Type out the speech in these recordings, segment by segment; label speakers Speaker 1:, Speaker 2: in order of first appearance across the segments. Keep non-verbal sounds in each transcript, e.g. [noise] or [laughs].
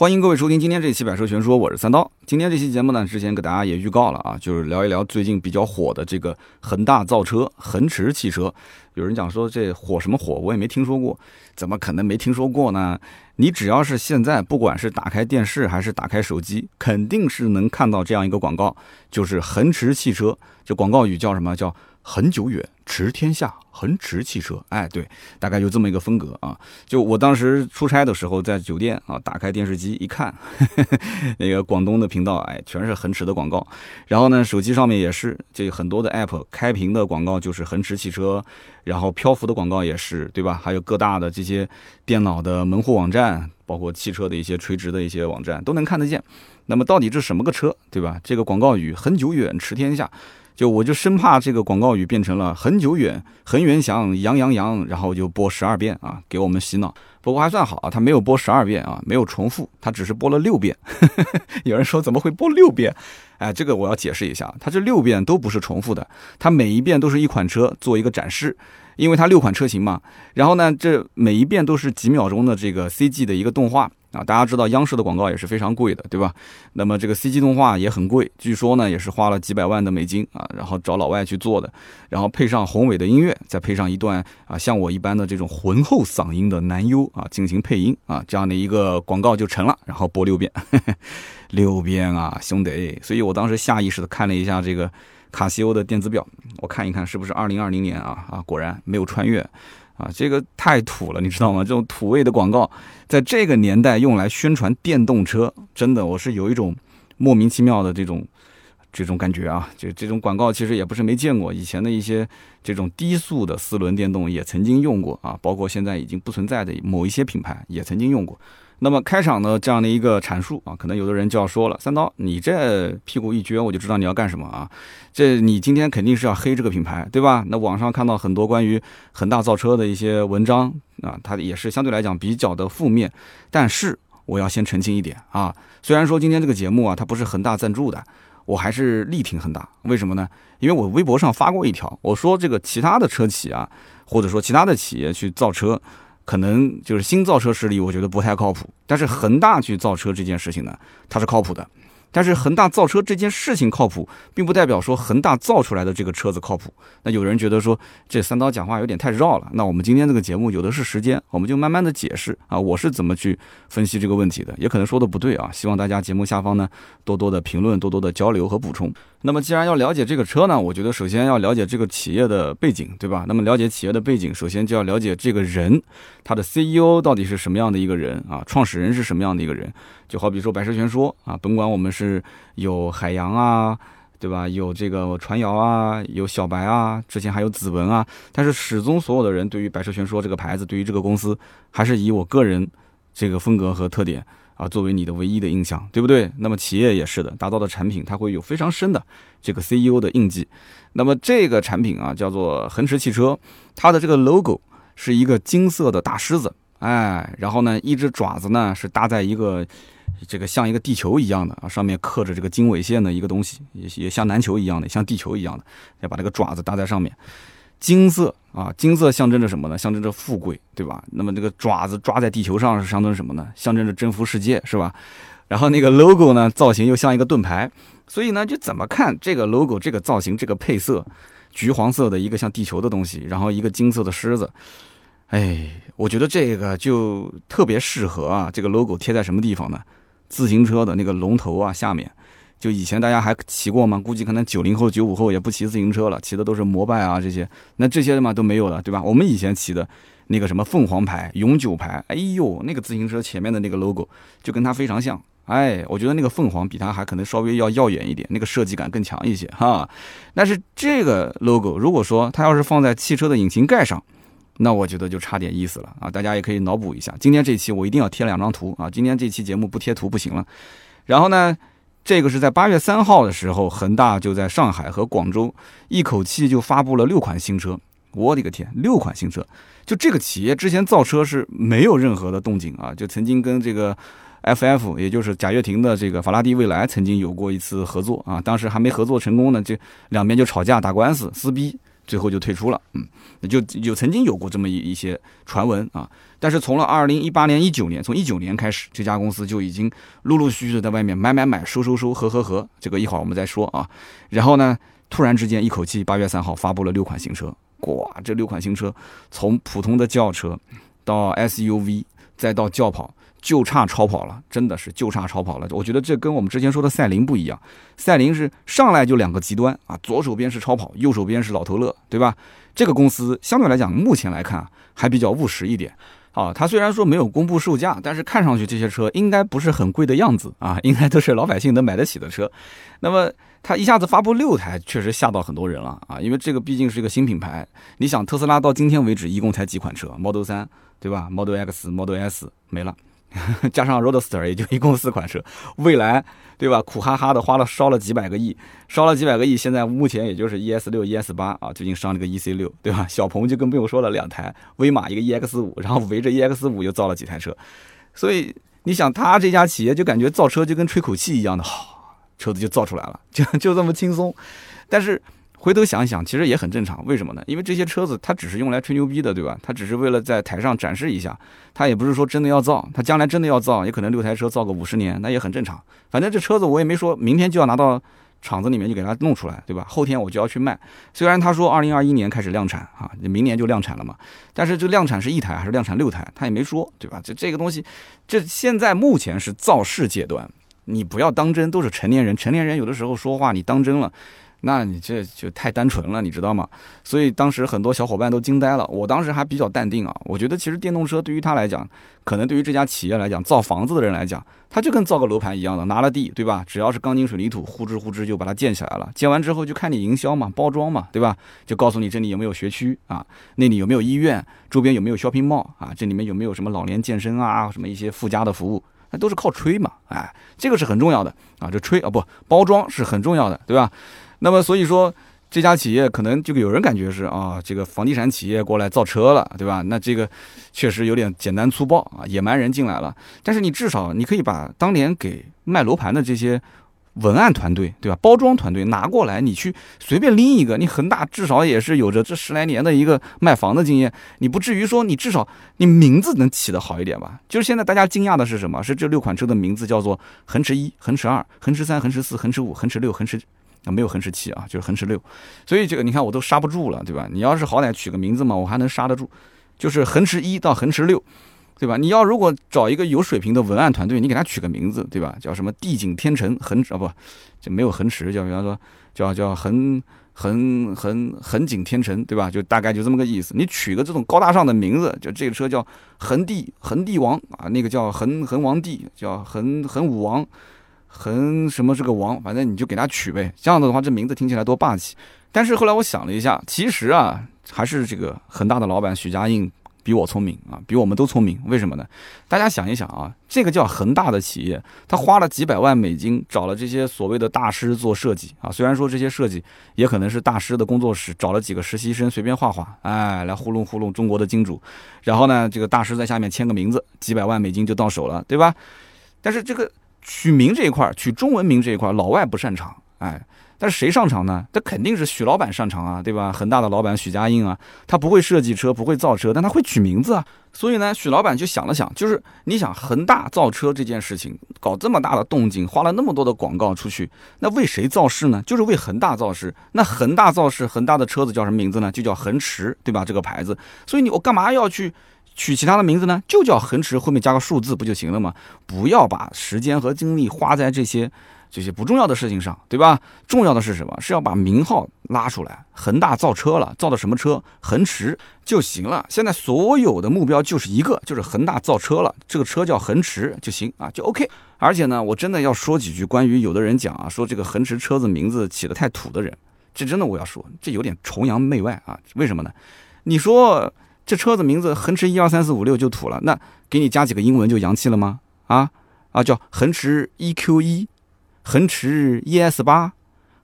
Speaker 1: 欢迎各位收听今天这期《百车全说》，我是三刀。今天这期节目呢，之前给大家也预告了啊，就是聊一聊最近比较火的这个恒大造车恒驰汽车。有人讲说这火什么火，我也没听说过，怎么可能没听说过呢？你只要是现在不管是打开电视还是打开手机，肯定是能看到这样一个广告，就是恒驰汽车。这广告语叫什么？叫恒久远，驰天下，恒驰汽车。哎，对，大概就这么一个风格啊。就我当时出差的时候，在酒店啊，打开电视机一看，[laughs] 那个广东的频道，哎，全是恒驰的广告。然后呢，手机上面也是，这很多的 app 开屏的广告就是恒驰汽车，然后漂浮的广告也是，对吧？还有各大的这些电脑的门户网站，包括汽车的一些垂直的一些网站都能看得见。那么到底这什么个车，对吧？这个广告语“恒久远，驰天下”。就我就生怕这个广告语变成了恒久远、恒源祥、杨洋洋，然后就播十二遍啊，给我们洗脑。不过还算好啊，他没有播十二遍啊，没有重复，他只是播了六遍。[laughs] 有人说怎么会播六遍？哎，这个我要解释一下，他这六遍都不是重复的，他每一遍都是一款车做一个展示，因为它六款车型嘛。然后呢，这每一遍都是几秒钟的这个 CG 的一个动画。啊，大家知道央视的广告也是非常贵的，对吧？那么这个 CG 动画也很贵，据说呢也是花了几百万的美金啊，然后找老外去做的，然后配上宏伟的音乐，再配上一段啊像我一般的这种浑厚嗓音的男优啊进行配音啊，这样的一个广告就成了，然后播六遍，[laughs] 六遍啊，兄弟！所以我当时下意识的看了一下这个卡西欧的电子表，我看一看是不是二零二零年啊啊，果然没有穿越。啊，这个太土了，你知道吗？这种土味的广告，在这个年代用来宣传电动车，真的我是有一种莫名其妙的这种这种感觉啊！就这种广告其实也不是没见过，以前的一些这种低速的四轮电动也曾经用过啊，包括现在已经不存在的某一些品牌也曾经用过。那么开场呢，这样的一个阐述啊，可能有的人就要说了：“三刀，你这屁股一撅，我就知道你要干什么啊！这你今天肯定是要黑这个品牌，对吧？那网上看到很多关于恒大造车的一些文章啊，它也是相对来讲比较的负面。但是我要先澄清一点啊，虽然说今天这个节目啊，它不是恒大赞助的，我还是力挺恒大。为什么呢？因为我微博上发过一条，我说这个其他的车企啊，或者说其他的企业去造车。”可能就是新造车势力，我觉得不太靠谱。但是恒大去造车这件事情呢，它是靠谱的。但是恒大造车这件事情靠谱，并不代表说恒大造出来的这个车子靠谱。那有人觉得说这三刀讲话有点太绕了。那我们今天这个节目有的是时间，我们就慢慢的解释啊，我是怎么去分析这个问题的。也可能说的不对啊，希望大家节目下方呢多多的评论，多多的交流和补充。那么既然要了解这个车呢，我觉得首先要了解这个企业的背景，对吧？那么了解企业的背景，首先就要了解这个人，他的 CEO 到底是什么样的一个人啊？创始人是什么样的一个人？就好比说百车全说啊，甭管我们是有海洋啊，对吧？有这个传谣啊，有小白啊，之前还有子文啊，但是始终所有的人对于百车全说这个牌子，对于这个公司，还是以我个人这个风格和特点啊作为你的唯一的印象，对不对？那么企业也是的，打造的产品它会有非常深的这个 CEO 的印记。那么这个产品啊，叫做恒驰汽车，它的这个 logo 是一个金色的大狮子，哎，然后呢，一只爪子呢是搭在一个。这个像一个地球一样的啊，上面刻着这个经纬线的一个东西，也也像篮球一样的，像地球一样的，要把这个爪子搭在上面。金色啊，金色象征着什么呢？象征着富贵，对吧？那么这个爪子抓在地球上是象征什么呢？象征着征服世界，是吧？然后那个 logo 呢，造型又像一个盾牌，所以呢，就怎么看这个 logo 这个造型这个配色，橘黄色的一个像地球的东西，然后一个金色的狮子。哎，我觉得这个就特别适合啊，这个 logo 贴在什么地方呢？自行车的那个龙头啊，下面，就以前大家还骑过吗？估计可能九零后、九五后也不骑自行车了，骑的都是摩拜啊这些。那这些的嘛都没有了，对吧？我们以前骑的那个什么凤凰牌、永久牌，哎呦，那个自行车前面的那个 logo 就跟它非常像。哎，我觉得那个凤凰比它还可能稍微要耀眼一点，那个设计感更强一些哈。但是这个 logo 如果说它要是放在汽车的引擎盖上，那我觉得就差点意思了啊！大家也可以脑补一下，今天这期我一定要贴两张图啊！今天这期节目不贴图不行了。然后呢，这个是在八月三号的时候，恒大就在上海和广州一口气就发布了六款新车。我的个天，六款新车！就这个企业之前造车是没有任何的动静啊，就曾经跟这个 FF，也就是贾跃亭的这个法拉第未来曾经有过一次合作啊，当时还没合作成功呢，就两边就吵架打官司撕逼。最后就退出了。嗯，就有曾经有过这么一一些传闻啊。但是从了二零一八年、一九年，从一九年开始，这家公司就已经陆陆续续的在外面买买买、收收收、合合合。这个一会儿我们再说啊。然后呢，突然之间一口气，八月三号发布了六款新车。哇，这六款新车从普通的轿车到 SUV，再到轿跑。就差超跑了，真的是就差超跑了。我觉得这跟我们之前说的赛麟不一样，赛麟是上来就两个极端啊，左手边是超跑，右手边是老头乐，对吧？这个公司相对来讲，目前来看还比较务实一点啊。它虽然说没有公布售价，但是看上去这些车应该不是很贵的样子啊，应该都是老百姓能买得起的车。那么它一下子发布六台，确实吓到很多人了啊，因为这个毕竟是一个新品牌。你想，特斯拉到今天为止一共才几款车？Model 3，对吧？Model X、Model S 没了。[laughs] 加上 Roadster 也就一共四款车，未来对吧？苦哈哈的花了烧了几百个亿，烧了几百个亿，现在目前也就是 ES 六、ES 八啊，最近上了个 EC 六，对吧？小鹏就更不用说了，两台威马一个 EX 五，然后围着 EX 五又造了几台车，所以你想他这家企业就感觉造车就跟吹口气一样的，好，车子就造出来了，就就这么轻松，但是。回头想想，其实也很正常。为什么呢？因为这些车子它只是用来吹牛逼的，对吧？它只是为了在台上展示一下，它也不是说真的要造。它将来真的要造，也可能六台车造个五十年，那也很正常。反正这车子我也没说明天就要拿到厂子里面就给它弄出来，对吧？后天我就要去卖。虽然他说二零二一年开始量产啊，明年就量产了嘛，但是这量产是一台还是量产六台，他也没说，对吧？这这个东西，这现在目前是造势阶段，你不要当真，都是成年人，成年人有的时候说话你当真了。那你这就太单纯了，你知道吗？所以当时很多小伙伴都惊呆了。我当时还比较淡定啊，我觉得其实电动车对于他来讲，可能对于这家企业来讲，造房子的人来讲，他就跟造个楼盘一样的，拿了地，对吧？只要是钢筋水泥土，呼哧呼哧就把它建起来了。建完之后就看你营销嘛，包装嘛，对吧？就告诉你这里有没有学区啊，那里有没有医院，周边有没有 shopping mall 啊，这里面有没有什么老年健身啊，什么一些附加的服务，那都是靠吹嘛，哎，这个是很重要的啊，这吹啊不包装是很重要的，对吧？那么所以说，这家企业可能就有人感觉是啊，这个房地产企业过来造车了，对吧？那这个确实有点简单粗暴啊，野蛮人进来了。但是你至少你可以把当年给卖楼盘的这些文案团队，对吧？包装团队拿过来，你去随便拎一个，你恒大至少也是有着这十来年的一个卖房的经验，你不至于说你至少你名字能起得好一点吧？就是现在大家惊讶的是什么？是这六款车的名字叫做恒驰一、恒驰二、恒驰三、恒驰四、恒驰五、恒驰六、恒驰。啊，没有恒驰七啊，就是恒驰六，所以这个你看我都刹不住了，对吧？你要是好歹取个名字嘛，我还能刹得住。就是恒驰一到恒驰六，对吧？你要如果找一个有水平的文案团队，你给他取个名字，对吧？叫什么地景天成恒啊不，就没有恒驰，叫比方说叫叫恒恒恒恒景天成，对吧？就大概就这么个意思。你取个这种高大上的名字，就这个车叫恒帝恒帝王啊，那个叫恒恒王帝，叫恒恒武王。恒什么是个王，反正你就给他取呗。这样子的话，这名字听起来多霸气。但是后来我想了一下，其实啊，还是这个恒大的老板许家印比我聪明啊，比我们都聪明。为什么呢？大家想一想啊，这个叫恒大的企业，他花了几百万美金找了这些所谓的大师做设计啊。虽然说这些设计也可能是大师的工作室找了几个实习生随便画画，哎，来糊弄糊弄中国的金主。然后呢，这个大师在下面签个名字，几百万美金就到手了，对吧？但是这个。取名这一块，取中文名这一块，老外不擅长，哎，但是谁擅长呢？这肯定是许老板擅长啊，对吧？恒大的老板许家印啊，他不会设计车，不会造车，但他会取名字啊。所以呢，许老板就想了想，就是你想恒大造车这件事情，搞这么大的动静，花了那么多的广告出去，那为谁造势呢？就是为恒大造势。那恒大造势，恒大的车子叫什么名字呢？就叫恒驰，对吧？这个牌子。所以你我干嘛要去？取其他的名字呢，就叫恒驰，后面加个数字不就行了吗？不要把时间和精力花在这些这些不重要的事情上，对吧？重要的是什么？是要把名号拉出来。恒大造车了，造的什么车？恒驰就行了。现在所有的目标就是一个，就是恒大造车了，这个车叫恒驰就行啊，就 OK。而且呢，我真的要说几句关于有的人讲啊，说这个恒驰车子名字起得太土的人，这真的我要说，这有点崇洋媚外啊。为什么呢？你说。这车子名字恒驰一二三四五六就土了，那给你加几个英文就洋气了吗？啊啊，叫恒驰 EQ 一，恒驰 ES 八，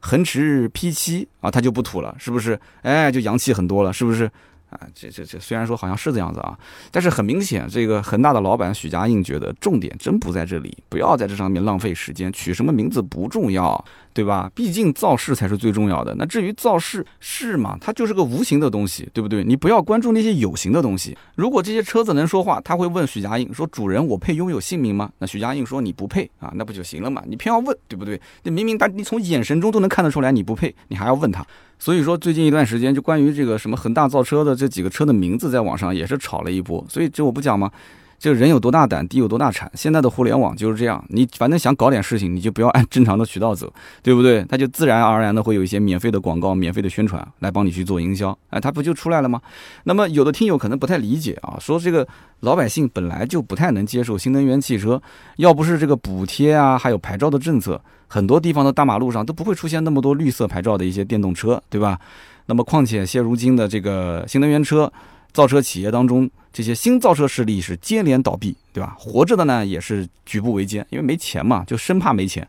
Speaker 1: 恒驰 P 七啊，它就不土了，是不是？哎，就洋气很多了，是不是？啊，这这这虽然说好像是这样子啊，但是很明显，这个恒大的老板许家印觉得重点真不在这里，不要在这上面浪费时间，取什么名字不重要，对吧？毕竟造势才是最重要的。那至于造势是嘛，它就是个无形的东西，对不对？你不要关注那些有形的东西。如果这些车子能说话，他会问许家印说：“主人，我配拥有姓名吗？”那许家印说：“你不配啊，那不就行了嘛？你偏要问，对不对？那明明他你从眼神中都能看得出来你不配，你还要问他。”所以说，最近一段时间，就关于这个什么恒大造车的这几个车的名字，在网上也是炒了一波。所以这我不讲吗？这人有多大胆，地有多大产。现在的互联网就是这样，你反正想搞点事情，你就不要按正常的渠道走，对不对？他就自然而然的会有一些免费的广告、免费的宣传来帮你去做营销，哎，他不就出来了吗？那么有的听友可能不太理解啊，说这个老百姓本来就不太能接受新能源汽车，要不是这个补贴啊，还有牌照的政策，很多地方的大马路上都不会出现那么多绿色牌照的一些电动车，对吧？那么况且现如今的这个新能源车。造车企业当中，这些新造车势力是接连倒闭，对吧？活着的呢也是举步维艰，因为没钱嘛，就生怕没钱。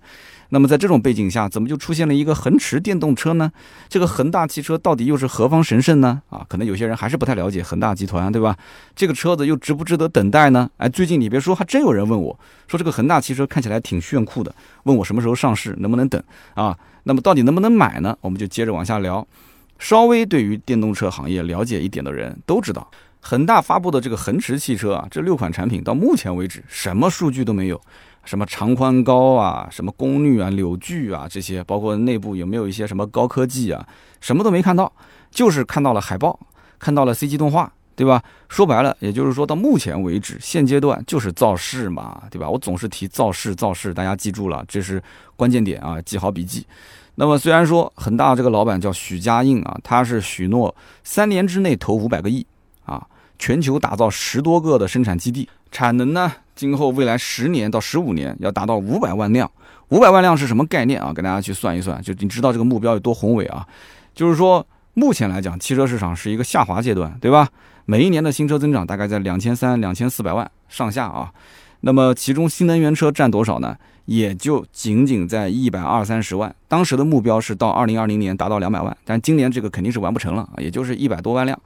Speaker 1: 那么在这种背景下，怎么就出现了一个恒驰电动车呢？这个恒大汽车到底又是何方神圣呢？啊，可能有些人还是不太了解恒大集团，对吧？这个车子又值不值得等待呢？哎，最近你别说，还真有人问我，说这个恒大汽车看起来挺炫酷的，问我什么时候上市，能不能等啊？那么到底能不能买呢？我们就接着往下聊。稍微对于电动车行业了解一点的人都知道，恒大发布的这个恒驰汽车啊，这六款产品到目前为止什么数据都没有，什么长宽高啊，什么功率啊、扭矩啊这些，包括内部有没有一些什么高科技啊，什么都没看到，就是看到了海报，看到了 CG 动画，对吧？说白了，也就是说到目前为止，现阶段就是造势嘛，对吧？我总是提造势，造势，大家记住了，这是关键点啊，记好笔记。那么虽然说恒大这个老板叫许家印啊，他是许诺三年之内投五百个亿啊，全球打造十多个的生产基地，产能呢，今后未来十年到十五年要达到五百万辆。五百万辆是什么概念啊？跟大家去算一算，就你知道这个目标有多宏伟啊？就是说，目前来讲，汽车市场是一个下滑阶段，对吧？每一年的新车增长大概在两千三、两千四百万上下啊。那么其中新能源车占多少呢？也就仅仅在一百二三十万，当时的目标是到二零二零年达到两百万，但今年这个肯定是完不成了，也就是一百多万辆。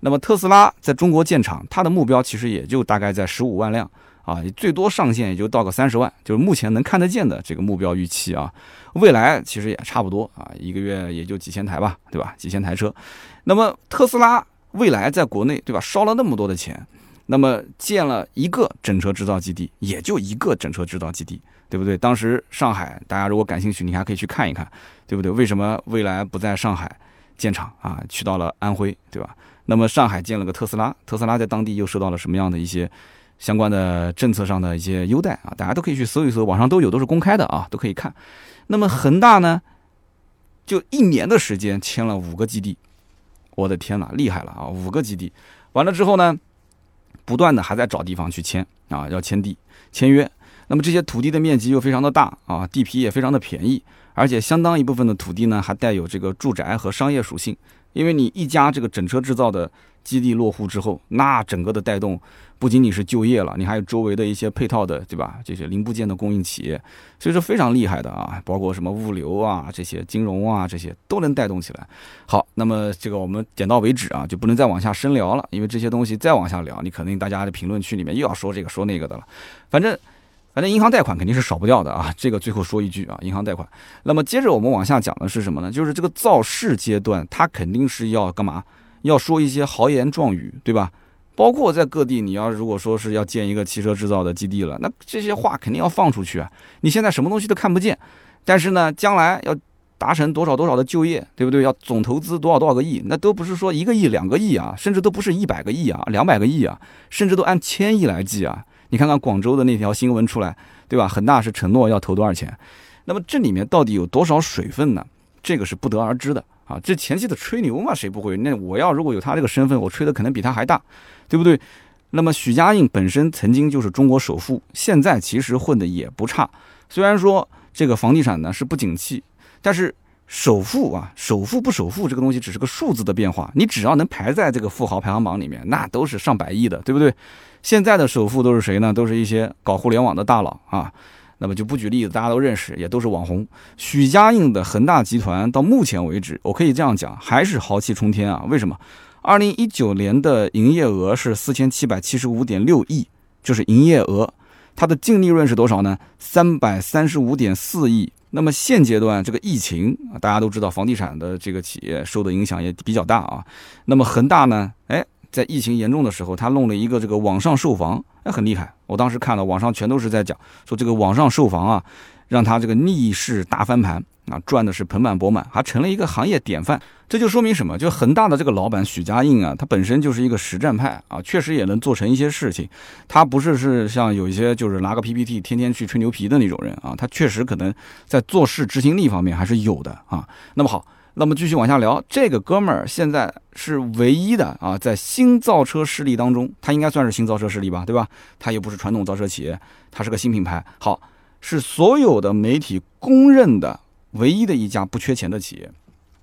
Speaker 1: 那么特斯拉在中国建厂，它的目标其实也就大概在十五万辆啊，最多上限也就到个三十万，就是目前能看得见的这个目标预期啊。未来其实也差不多啊，一个月也就几千台吧，对吧？几千台车。那么特斯拉未来在国内，对吧？烧了那么多的钱，那么建了一个整车制造基地，也就一个整车制造基地。对不对？当时上海，大家如果感兴趣，你还可以去看一看，对不对？为什么未来不在上海建厂啊？去到了安徽，对吧？那么上海建了个特斯拉，特斯拉在当地又受到了什么样的一些相关的政策上的一些优待啊？大家都可以去搜一搜，网上都有，都是公开的啊，都可以看。那么恒大呢，就一年的时间签了五个基地，我的天哪，厉害了啊！五个基地完了之后呢，不断的还在找地方去签啊，要签地签约。那么这些土地的面积又非常的大啊，地皮也非常的便宜，而且相当一部分的土地呢还带有这个住宅和商业属性，因为你一家这个整车制造的基地落户之后，那整个的带动不仅仅是就业了，你还有周围的一些配套的，对吧？这些零部件的供应企业，所以说非常厉害的啊，包括什么物流啊、这些金融啊这些都能带动起来。好，那么这个我们点到为止啊，就不能再往下深聊了，因为这些东西再往下聊，你肯定大家的评论区里面又要说这个说那个的了，反正。反正银行贷款肯定是少不掉的啊，这个最后说一句啊，银行贷款。那么接着我们往下讲的是什么呢？就是这个造势阶段，它肯定是要干嘛？要说一些豪言壮语，对吧？包括在各地，你要如果说是要建一个汽车制造的基地了，那这些话肯定要放出去啊。你现在什么东西都看不见，但是呢，将来要达成多少多少的就业，对不对？要总投资多少多少个亿，那都不是说一个亿、两个亿啊，甚至都不是一百个亿啊、两百个亿啊，甚至都按千亿来计啊。你看看广州的那条新闻出来，对吧？恒大是承诺要投多少钱？那么这里面到底有多少水分呢？这个是不得而知的啊！这前期的吹牛嘛，谁不会？那我要如果有他这个身份，我吹的可能比他还大，对不对？那么许家印本身曾经就是中国首富，现在其实混的也不差。虽然说这个房地产呢是不景气，但是首富啊，首富不首富这个东西只是个数字的变化。你只要能排在这个富豪排行榜里面，那都是上百亿的，对不对？现在的首富都是谁呢？都是一些搞互联网的大佬啊。那么就不举例子，大家都认识，也都是网红。许家印的恒大集团到目前为止，我可以这样讲，还是豪气冲天啊。为什么？二零一九年的营业额是四千七百七十五点六亿，就是营业额。它的净利润是多少呢？三百三十五点四亿。那么现阶段这个疫情啊，大家都知道，房地产的这个企业受的影响也比较大啊。那么恒大呢？哎，在疫情严重的时候，他弄了一个这个网上售房，哎，很厉害。我当时看了网上全都是在讲说这个网上售房啊。让他这个逆势大翻盘啊，赚的是盆满钵满，还成了一个行业典范。这就说明什么？就恒大的这个老板许家印啊，他本身就是一个实战派啊，确实也能做成一些事情。他不是是像有一些就是拿个 PPT 天天去吹牛皮的那种人啊，他确实可能在做事执行力方面还是有的啊。那么好，那么继续往下聊，这个哥们儿现在是唯一的啊，在新造车势力当中，他应该算是新造车势力吧，对吧？他又不是传统造车企业，他是个新品牌。好。是所有的媒体公认的唯一的一家不缺钱的企业，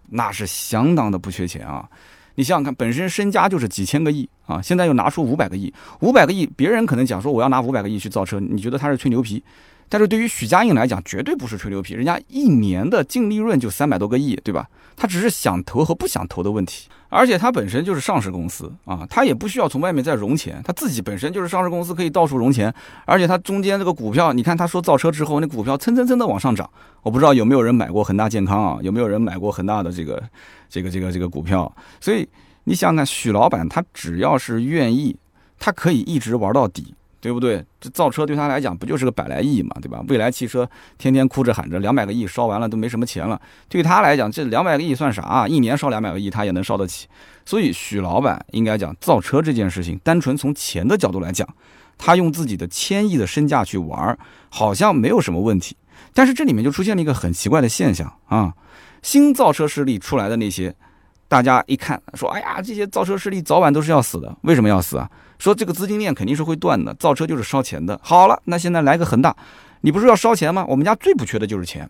Speaker 1: 那是相当的不缺钱啊！你想想看，本身身家就是几千个亿啊，现在又拿出五百个亿，五百个亿，别人可能讲说我要拿五百个亿去造车，你觉得他是吹牛皮？但是对于许家印来讲，绝对不是吹牛皮，人家一年的净利润就三百多个亿，对吧？他只是想投和不想投的问题。而且他本身就是上市公司啊，他也不需要从外面再融钱，他自己本身就是上市公司，可以到处融钱。而且他中间这个股票，你看他说造车之后，那股票蹭蹭蹭的往上涨。我不知道有没有人买过恒大健康啊？有没有人买过恒大的这个这个这个这个股票？所以你想想看，许老板他只要是愿意，他可以一直玩到底。对不对？这造车对他来讲不就是个百来亿嘛，对吧？未来汽车天天哭着喊着两百个亿烧完了都没什么钱了，对他来讲这两百个亿算啥啊？一年烧两百个亿他也能烧得起。所以许老板应该讲造车这件事情，单纯从钱的角度来讲，他用自己的千亿的身价去玩，好像没有什么问题。但是这里面就出现了一个很奇怪的现象啊，新造车势力出来的那些，大家一看说，哎呀，这些造车势力早晚都是要死的，为什么要死啊？说这个资金链肯定是会断的，造车就是烧钱的。好了，那现在来个恒大，你不是要烧钱吗？我们家最不缺的就是钱。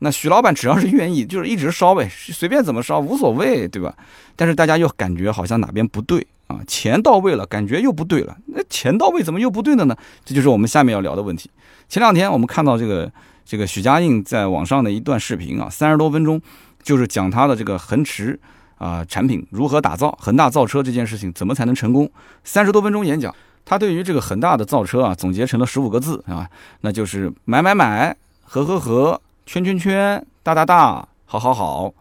Speaker 1: 那许老板只要是愿意，就是一直烧呗，随便怎么烧无所谓，对吧？但是大家又感觉好像哪边不对啊？钱到位了，感觉又不对了。那钱到位怎么又不对了呢？这就是我们下面要聊的问题。前两天我们看到这个这个许家印在网上的一段视频啊，三十多分钟，就是讲他的这个恒驰。啊，产品如何打造？恒大造车这件事情怎么才能成功？三十多分钟演讲，他对于这个恒大的造车啊，总结成了十五个字啊，那就是买买买，合合合，圈圈圈，大大大，好好好。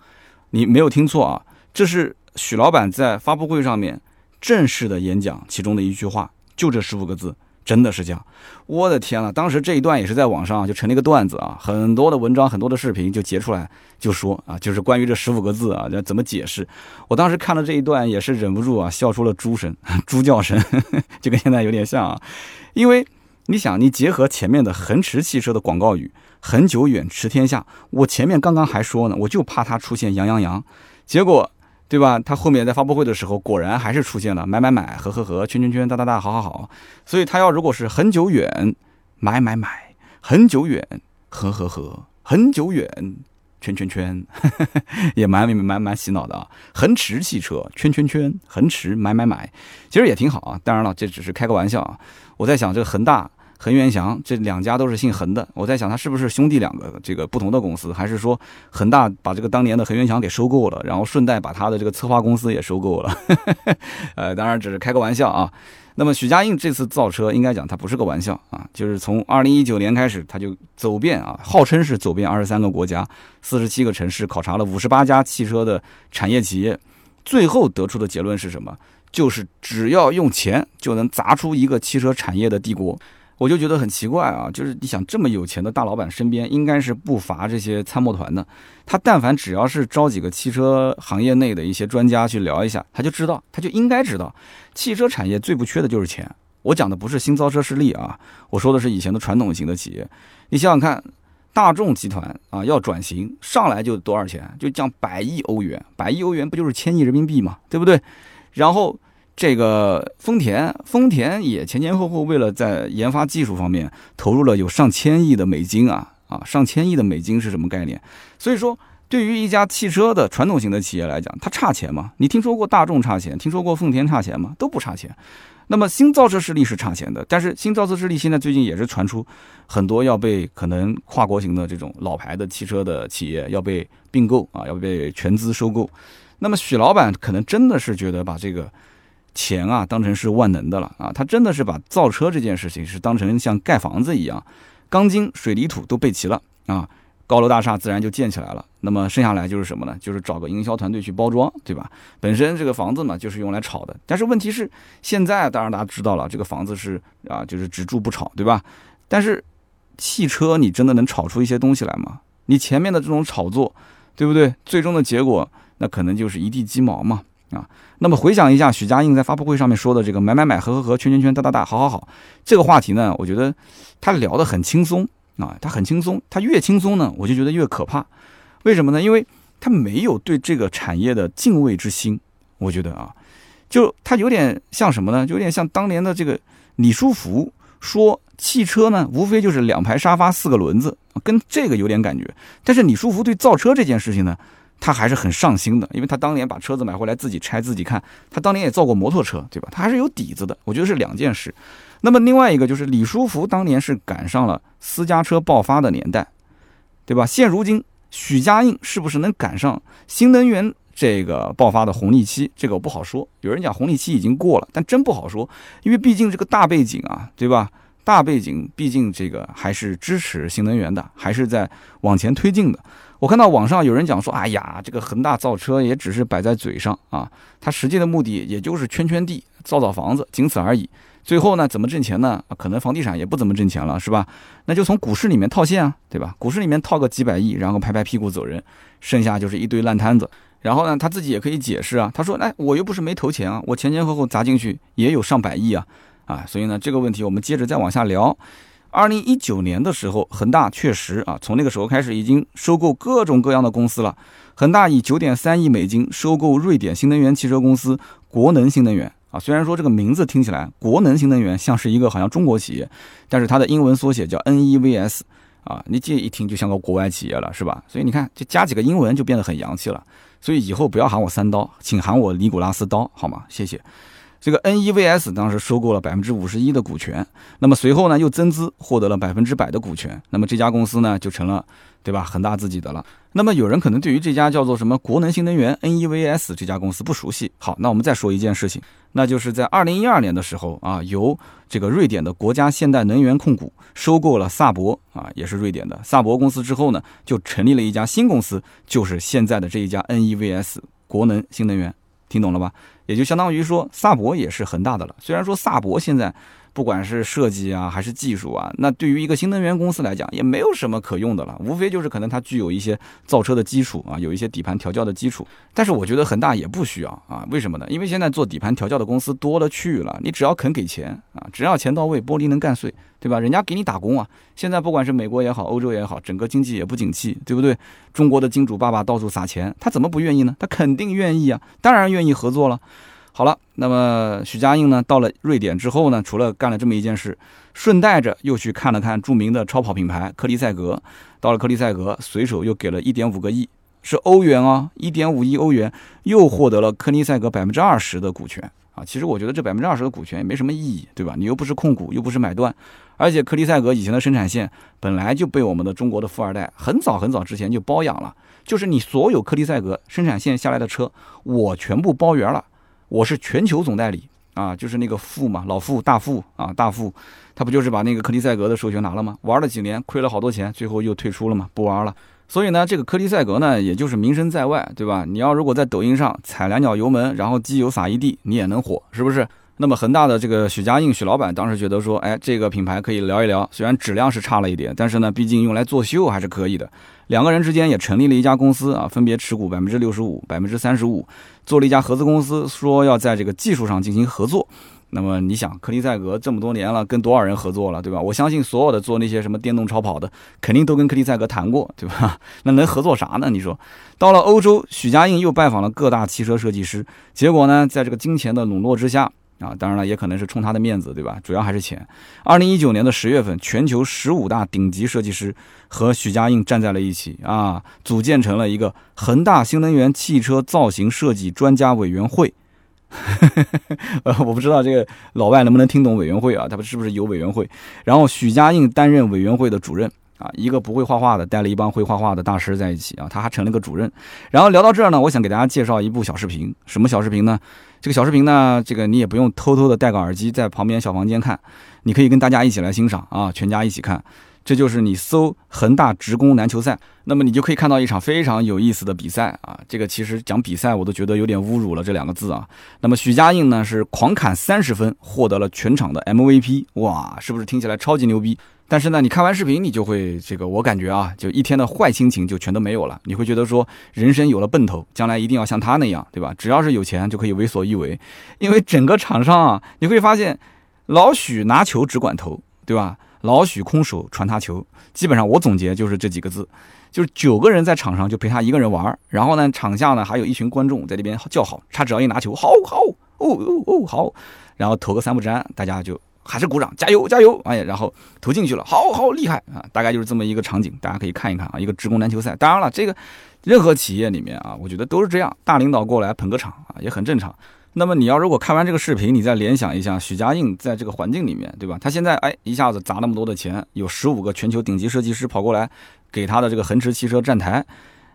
Speaker 1: 你没有听错啊，这是许老板在发布会上面正式的演讲其中的一句话，就这十五个字。真的是这样，我的天呐，当时这一段也是在网上就成了一个段子啊，很多的文章、很多的视频就截出来就说啊，就是关于这十五个字啊，要怎么解释？我当时看了这一段也是忍不住啊，笑出了猪声、猪叫声，就跟现在有点像啊。因为你想，你结合前面的恒驰汽车的广告语“恒久远，驰天下”，我前面刚刚还说呢，我就怕它出现“羊羊羊”，结果。对吧？他后面在发布会的时候，果然还是出现了买买买、和和和、圈圈圈、哒哒哒、好好好。所以他要如果是很久远，买买买，很久远，和和和，很久远，圈圈圈，[laughs] 也蛮蛮蛮洗脑的啊。恒驰汽车，圈圈圈，恒驰买买买，其实也挺好啊。当然了，这只是开个玩笑啊。我在想，这个恒大。恒源祥这两家都是姓恒的，我在想他是不是兄弟两个这个不同的公司，还是说恒大把这个当年的恒源祥给收购了，然后顺带把他的这个策划公司也收购了？[laughs] 呃，当然只是开个玩笑啊。那么许家印这次造车，应该讲他不是个玩笑啊，就是从二零一九年开始，他就走遍啊，号称是走遍二十三个国家、四十七个城市，考察了五十八家汽车的产业企业，最后得出的结论是什么？就是只要用钱就能砸出一个汽车产业的帝国。我就觉得很奇怪啊，就是你想这么有钱的大老板身边应该是不乏这些参谋团的，他但凡只要是招几个汽车行业内的一些专家去聊一下，他就知道，他就应该知道，汽车产业最不缺的就是钱。我讲的不是新造车势力啊，我说的是以前的传统型的企业。你想想看，大众集团啊要转型，上来就多少钱？就降百亿欧元，百亿欧元不就是千亿人民币嘛，对不对？然后。这个丰田，丰田也前前后后为了在研发技术方面投入了有上千亿的美金啊啊，上千亿的美金是什么概念？所以说，对于一家汽车的传统型的企业来讲，它差钱吗？你听说过大众差钱？听说过丰田差钱吗？都不差钱。那么新造车势力是差钱的，但是新造车势力现在最近也是传出很多要被可能跨国型的这种老牌的汽车的企业要被并购啊，要被全资收购。那么许老板可能真的是觉得把这个钱啊当成是万能的了啊，他真的是把造车这件事情是当成像盖房子一样，钢筋水泥土都备齐了啊，高楼大厦自然就建起来了。那么剩下来就是什么呢？就是找个营销团队去包装，对吧？本身这个房子嘛就是用来炒的，但是问题是现在当然大家知道了，这个房子是啊就是只住不炒，对吧？但是汽车你真的能炒出一些东西来吗？你前面的这种炒作，对不对？最终的结果那可能就是一地鸡毛嘛啊！那么回想一下许家印在发布会上面说的这个买买买合合合圈圈圈哒哒哒好好好这个话题呢，我觉得他聊得很轻松啊，他很轻松，他越轻松呢，我就觉得越可怕。为什么呢？因为他没有对这个产业的敬畏之心。我觉得啊，就他有点像什么呢？就有点像当年的这个李书福说汽车呢，无非就是两排沙发四个轮子，跟这个有点感觉。但是李书福对造车这件事情呢，他还是很上心的，因为他当年把车子买回来自己拆自己看，他当年也造过摩托车，对吧？他还是有底子的。我觉得是两件事。那么另外一个就是李书福当年是赶上了私家车爆发的年代，对吧？现如今。许家印是不是能赶上新能源这个爆发的红利期？这个我不好说。有人讲红利期已经过了，但真不好说，因为毕竟这个大背景啊，对吧？大背景毕竟这个还是支持新能源的，还是在往前推进的。我看到网上有人讲说，哎呀，这个恒大造车也只是摆在嘴上啊，它实际的目的也就是圈圈地、造造房子，仅此而已。最后呢，怎么挣钱呢？可能房地产也不怎么挣钱了，是吧？那就从股市里面套现啊，对吧？股市里面套个几百亿，然后拍拍屁股走人，剩下就是一堆烂摊子。然后呢，他自己也可以解释啊，他说：“哎，我又不是没投钱啊，我前前后后砸进去也有上百亿啊，啊，所以呢，这个问题我们接着再往下聊。二零一九年的时候，恒大确实啊，从那个时候开始已经收购各种各样的公司了。恒大以九点三亿美金收购瑞典新能源汽车公司国能新能源。”啊，虽然说这个名字听起来国能新能源像是一个好像中国企业，但是它的英文缩写叫 NEVS，啊，你这一听就像个国外企业了，是吧？所以你看，就加几个英文就变得很洋气了。所以以后不要喊我三刀，请喊我尼古拉斯刀，好吗？谢谢。这个 NEVS 当时收购了百分之五十一的股权，那么随后呢又增资获得了百分之百的股权，那么这家公司呢就成了。对吧？恒大自己的了。那么有人可能对于这家叫做什么国能新能源 NEVS 这家公司不熟悉。好，那我们再说一件事情，那就是在二零一二年的时候啊，由这个瑞典的国家现代能源控股收购了萨博啊，也是瑞典的萨博公司之后呢，就成立了一家新公司，就是现在的这一家 NEVS 国能新能源。听懂了吧？也就相当于说萨博也是恒大的了。虽然说萨博现在。不管是设计啊，还是技术啊，那对于一个新能源公司来讲，也没有什么可用的了。无非就是可能它具有一些造车的基础啊，有一些底盘调教的基础。但是我觉得恒大也不需要啊，为什么呢？因为现在做底盘调教的公司多了去了，你只要肯给钱啊，只要钱到位，玻璃能干碎，对吧？人家给你打工啊。现在不管是美国也好，欧洲也好，整个经济也不景气，对不对？中国的金主爸爸到处撒钱，他怎么不愿意呢？他肯定愿意啊，当然愿意合作了。好了，那么许家印呢，到了瑞典之后呢，除了干了这么一件事，顺带着又去看了看著名的超跑品牌科利塞格。到了科利塞格，随手又给了一点五个亿，是欧元啊，一点五亿欧元，又获得了科利塞格百分之二十的股权啊。其实我觉得这百分之二十的股权也没什么意义，对吧？你又不是控股，又不是买断，而且科利塞格以前的生产线本来就被我们的中国的富二代很早很早之前就包养了，就是你所有科利塞格生产线下来的车，我全部包圆了。我是全球总代理啊，就是那个富嘛，老富大富啊，大富，他不就是把那个柯尼塞格的授权拿了吗？玩了几年，亏了好多钱，最后又退出了嘛，不玩了。所以呢，这个柯尼塞格呢，也就是名声在外，对吧？你要如果在抖音上踩两脚油门，然后机油撒一地，你也能火，是不是？那么恒大的这个许家印许老板当时觉得说，哎，这个品牌可以聊一聊，虽然质量是差了一点，但是呢，毕竟用来作秀还是可以的。两个人之间也成立了一家公司啊，分别持股百分之六十五、百分之三十五，做了一家合资公司，说要在这个技术上进行合作。那么你想，克利赛格这么多年了，跟多少人合作了，对吧？我相信所有的做那些什么电动超跑的，肯定都跟克利赛格谈过，对吧？[laughs] 那能合作啥呢？你说，到了欧洲，许家印又拜访了各大汽车设计师，结果呢，在这个金钱的笼络之下。啊，当然了，也可能是冲他的面子，对吧？主要还是钱。二零一九年的十月份，全球十五大顶级设计师和许家印站在了一起啊，组建成了一个恒大新能源汽车造型设计专家委员会。[laughs] 呃，我不知道这个老外能不能听懂委员会啊？他们是不是有委员会？然后许家印担任委员会的主任啊，一个不会画画的带了一帮会画画的大师在一起啊，他还成了个主任。然后聊到这儿呢，我想给大家介绍一部小视频，什么小视频呢？这个小视频呢，这个你也不用偷偷的戴个耳机在旁边小房间看，你可以跟大家一起来欣赏啊，全家一起看。这就是你搜恒大职工篮球赛，那么你就可以看到一场非常有意思的比赛啊！这个其实讲比赛我都觉得有点侮辱了这两个字啊。那么许家印呢是狂砍三十分，获得了全场的 MVP，哇，是不是听起来超级牛逼？但是呢，你看完视频你就会这个，我感觉啊，就一天的坏心情就全都没有了。你会觉得说人生有了奔头，将来一定要像他那样，对吧？只要是有钱就可以为所欲为，因为整个场上啊，你会发现老许拿球只管投，对吧？老许空手传他球，基本上我总结就是这几个字，就是九个人在场上就陪他一个人玩儿然后呢，场下呢还有一群观众在那边叫好，他只要一拿球，好好哦哦哦好，然后投个三不沾，大家就还是鼓掌，加油加油，哎，然后投进去了，好好厉害啊，大概就是这么一个场景，大家可以看一看啊，一个职工篮球赛。当然了，这个任何企业里面啊，我觉得都是这样，大领导过来捧个场啊，也很正常。那么你要如果看完这个视频，你再联想一下许家印在这个环境里面，对吧？他现在哎一下子砸那么多的钱，有十五个全球顶级设计师跑过来给他的这个恒驰汽车站台，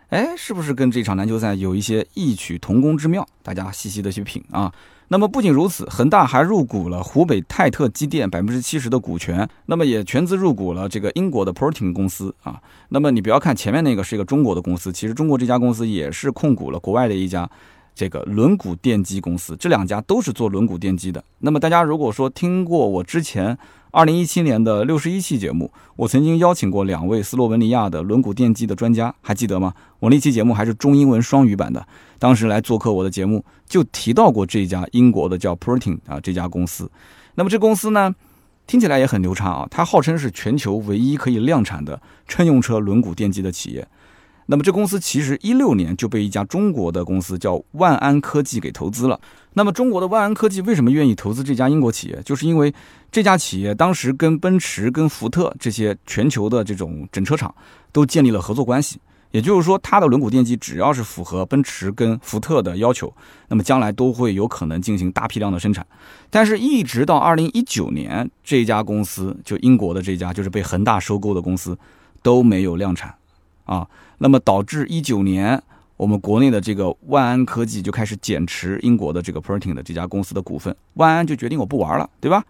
Speaker 1: 哎，是不是跟这场篮球赛有一些异曲同工之妙？大家细细的去品啊。那么不仅如此，恒大还入股了湖北泰特机电百分之七十的股权，那么也全资入股了这个英国的 Porting 公司啊。那么你不要看前面那个是一个中国的公司，其实中国这家公司也是控股了国外的一家。这个轮毂电机公司，这两家都是做轮毂电机的。那么大家如果说听过我之前二零一七年的六十一期节目，我曾经邀请过两位斯洛文尼亚的轮毂电机的专家，还记得吗？我那期节目还是中英文双语版的，当时来做客我的节目就提到过这家英国的叫 Protein 啊这家公司。那么这公司呢，听起来也很牛叉啊，它号称是全球唯一可以量产的乘用车轮毂电机的企业。那么这公司其实一六年就被一家中国的公司叫万安科技给投资了。那么中国的万安科技为什么愿意投资这家英国企业？就是因为这家企业当时跟奔驰、跟福特这些全球的这种整车厂都建立了合作关系。也就是说，它的轮毂电机只要是符合奔驰跟福特的要求，那么将来都会有可能进行大批量的生产。但是，一直到二零一九年，这家公司就英国的这家就是被恒大收购的公司都没有量产。啊，那么导致一九年我们国内的这个万安科技就开始减持英国的这个 Porting 的这家公司的股份，万安就决定我不玩了，对吧？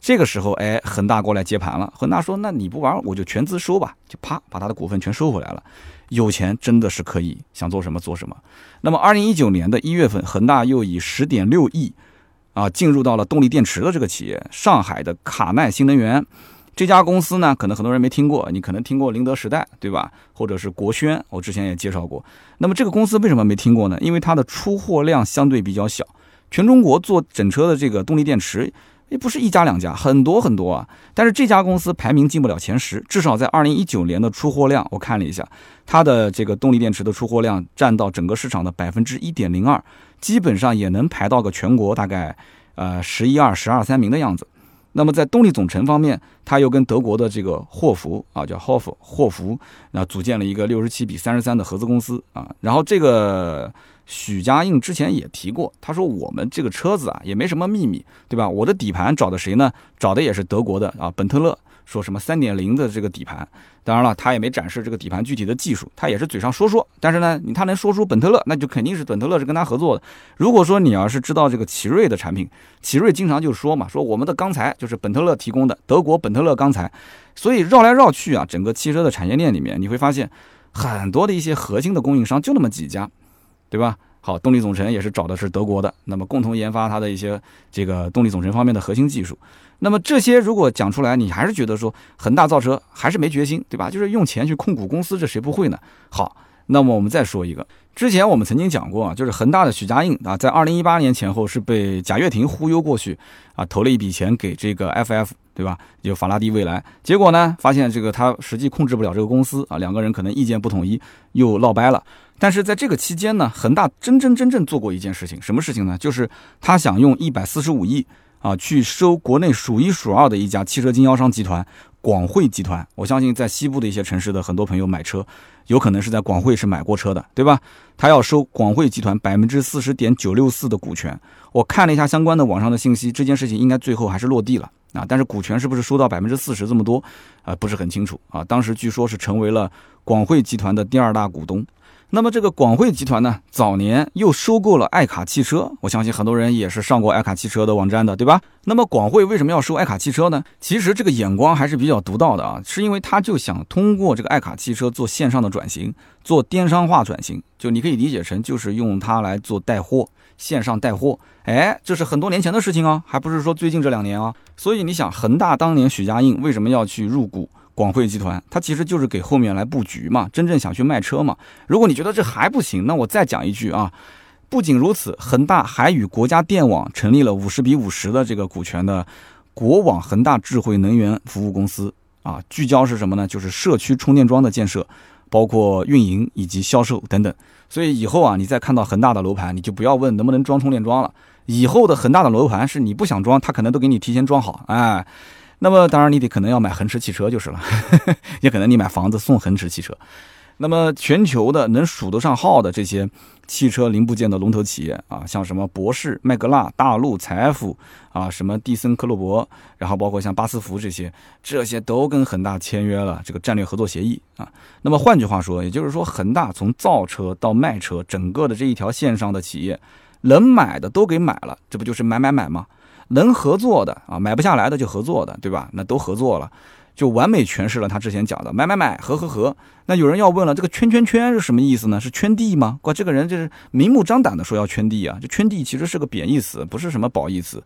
Speaker 1: 这个时候，哎，恒大过来接盘了。恒大说：“那你不玩，我就全资收吧。”就啪，把他的股份全收回来了。有钱真的是可以想做什么做什么。那么，二零一九年的一月份，恒大又以十点六亿啊进入到了动力电池的这个企业——上海的卡耐新能源。这家公司呢，可能很多人没听过，你可能听过宁德时代，对吧？或者是国轩，我之前也介绍过。那么这个公司为什么没听过呢？因为它的出货量相对比较小，全中国做整车的这个动力电池也不是一家两家，很多很多啊。但是这家公司排名进不了前十，至少在二零一九年的出货量，我看了一下，它的这个动力电池的出货量占到整个市场的百分之一点零二，基本上也能排到个全国大概呃十一二、十二三名的样子。那么在动力总成方面，它又跟德国的这个霍福啊，叫 Hof 霍福，那组建了一个六十七比三十三的合资公司啊。然后这个许家印之前也提过，他说我们这个车子啊也没什么秘密，对吧？我的底盘找的谁呢？找的也是德国的啊，本特勒。说什么三点零的这个底盘，当然了，他也没展示这个底盘具体的技术，他也是嘴上说说。但是呢，他能说出本特勒，那就肯定是本特勒是跟他合作的。如果说你要是知道这个奇瑞的产品，奇瑞经常就说嘛，说我们的钢材就是本特勒提供的，德国本特勒钢材。所以绕来绕去啊，整个汽车的产业链里面，你会发现很多的一些核心的供应商就那么几家，对吧？好，动力总成也是找的是德国的，那么共同研发它的一些这个动力总成方面的核心技术。那么这些如果讲出来，你还是觉得说恒大造车还是没决心，对吧？就是用钱去控股公司，这谁不会呢？好，那么我们再说一个，之前我们曾经讲过啊，就是恒大的许家印啊，在二零一八年前后是被贾跃亭忽悠过去啊，投了一笔钱给这个 FF，对吧？就法拉第未来，结果呢，发现这个他实际控制不了这个公司啊，两个人可能意见不统一，又闹掰了。但是在这个期间呢，恒大真真正正做过一件事情，什么事情呢？就是他想用一百四十五亿啊，去收国内数一数二的一家汽车经销商集团广汇集团。我相信在西部的一些城市的很多朋友买车，有可能是在广汇是买过车的，对吧？他要收广汇集团百分之四十点九六四的股权。我看了一下相关的网上的信息，这件事情应该最后还是落地了啊。但是股权是不是收到百分之四十这么多啊？不是很清楚啊。当时据说是成为了广汇集团的第二大股东。那么这个广汇集团呢，早年又收购了爱卡汽车，我相信很多人也是上过爱卡汽车的网站的，对吧？那么广汇为什么要收爱卡汽车呢？其实这个眼光还是比较独到的啊，是因为他就想通过这个爱卡汽车做线上的转型，做电商化转型，就你可以理解成就是用它来做带货，线上带货。哎，这是很多年前的事情啊，还不是说最近这两年啊。所以你想，恒大当年许家印为什么要去入股？广汇集团，它其实就是给后面来布局嘛，真正想去卖车嘛。如果你觉得这还不行，那我再讲一句啊，不仅如此，恒大还与国家电网成立了五十比五十的这个股权的国网恒大智慧能源服务公司啊，聚焦是什么呢？就是社区充电桩的建设，包括运营以及销售等等。所以以后啊，你再看到恒大的楼盘，你就不要问能不能装充电桩了。以后的恒大的楼盘是你不想装，他可能都给你提前装好，哎。那么当然，你得可能要买恒驰汽车就是了，[laughs] 也可能你买房子送恒驰汽车。那么全球的能数得上号的这些汽车零部件的龙头企业啊，像什么博世、麦格纳、大陆、财富啊，什么蒂森、克洛伯，然后包括像巴斯福这些，这些都跟恒大签约了这个战略合作协议啊。那么换句话说，也就是说，恒大从造车到卖车，整个的这一条线上的企业，能买的都给买了，这不就是买买买吗？能合作的啊，买不下来的就合作的，对吧？那都合作了，就完美诠释了他之前讲的买买买，合合合。那有人要问了，这个圈圈圈是什么意思呢？是圈地吗？怪这个人就是明目张胆的说要圈地啊！这圈地其实是个贬义词，不是什么褒义词。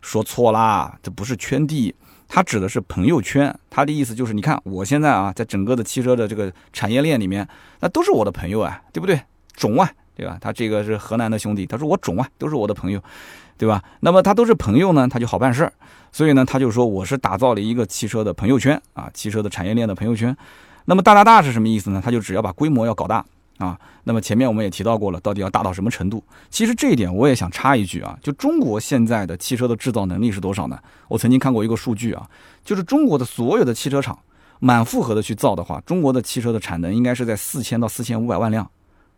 Speaker 1: 说错啦，这不是圈地，他指的是朋友圈。他的意思就是，你看我现在啊，在整个的汽车的这个产业链里面，那都是我的朋友啊，对不对？种啊，对吧？他这个是河南的兄弟，他说我种啊，都是我的朋友。对吧？那么他都是朋友呢，他就好办事儿。所以呢，他就说我是打造了一个汽车的朋友圈啊，汽车的产业链的朋友圈。那么大大大是什么意思呢？他就只要把规模要搞大啊。那么前面我们也提到过了，到底要大到什么程度？其实这一点我也想插一句啊，就中国现在的汽车的制造能力是多少呢？我曾经看过一个数据啊，就是中国的所有的汽车厂满负荷的去造的话，中国的汽车的产能应该是在四千到四千五百万辆，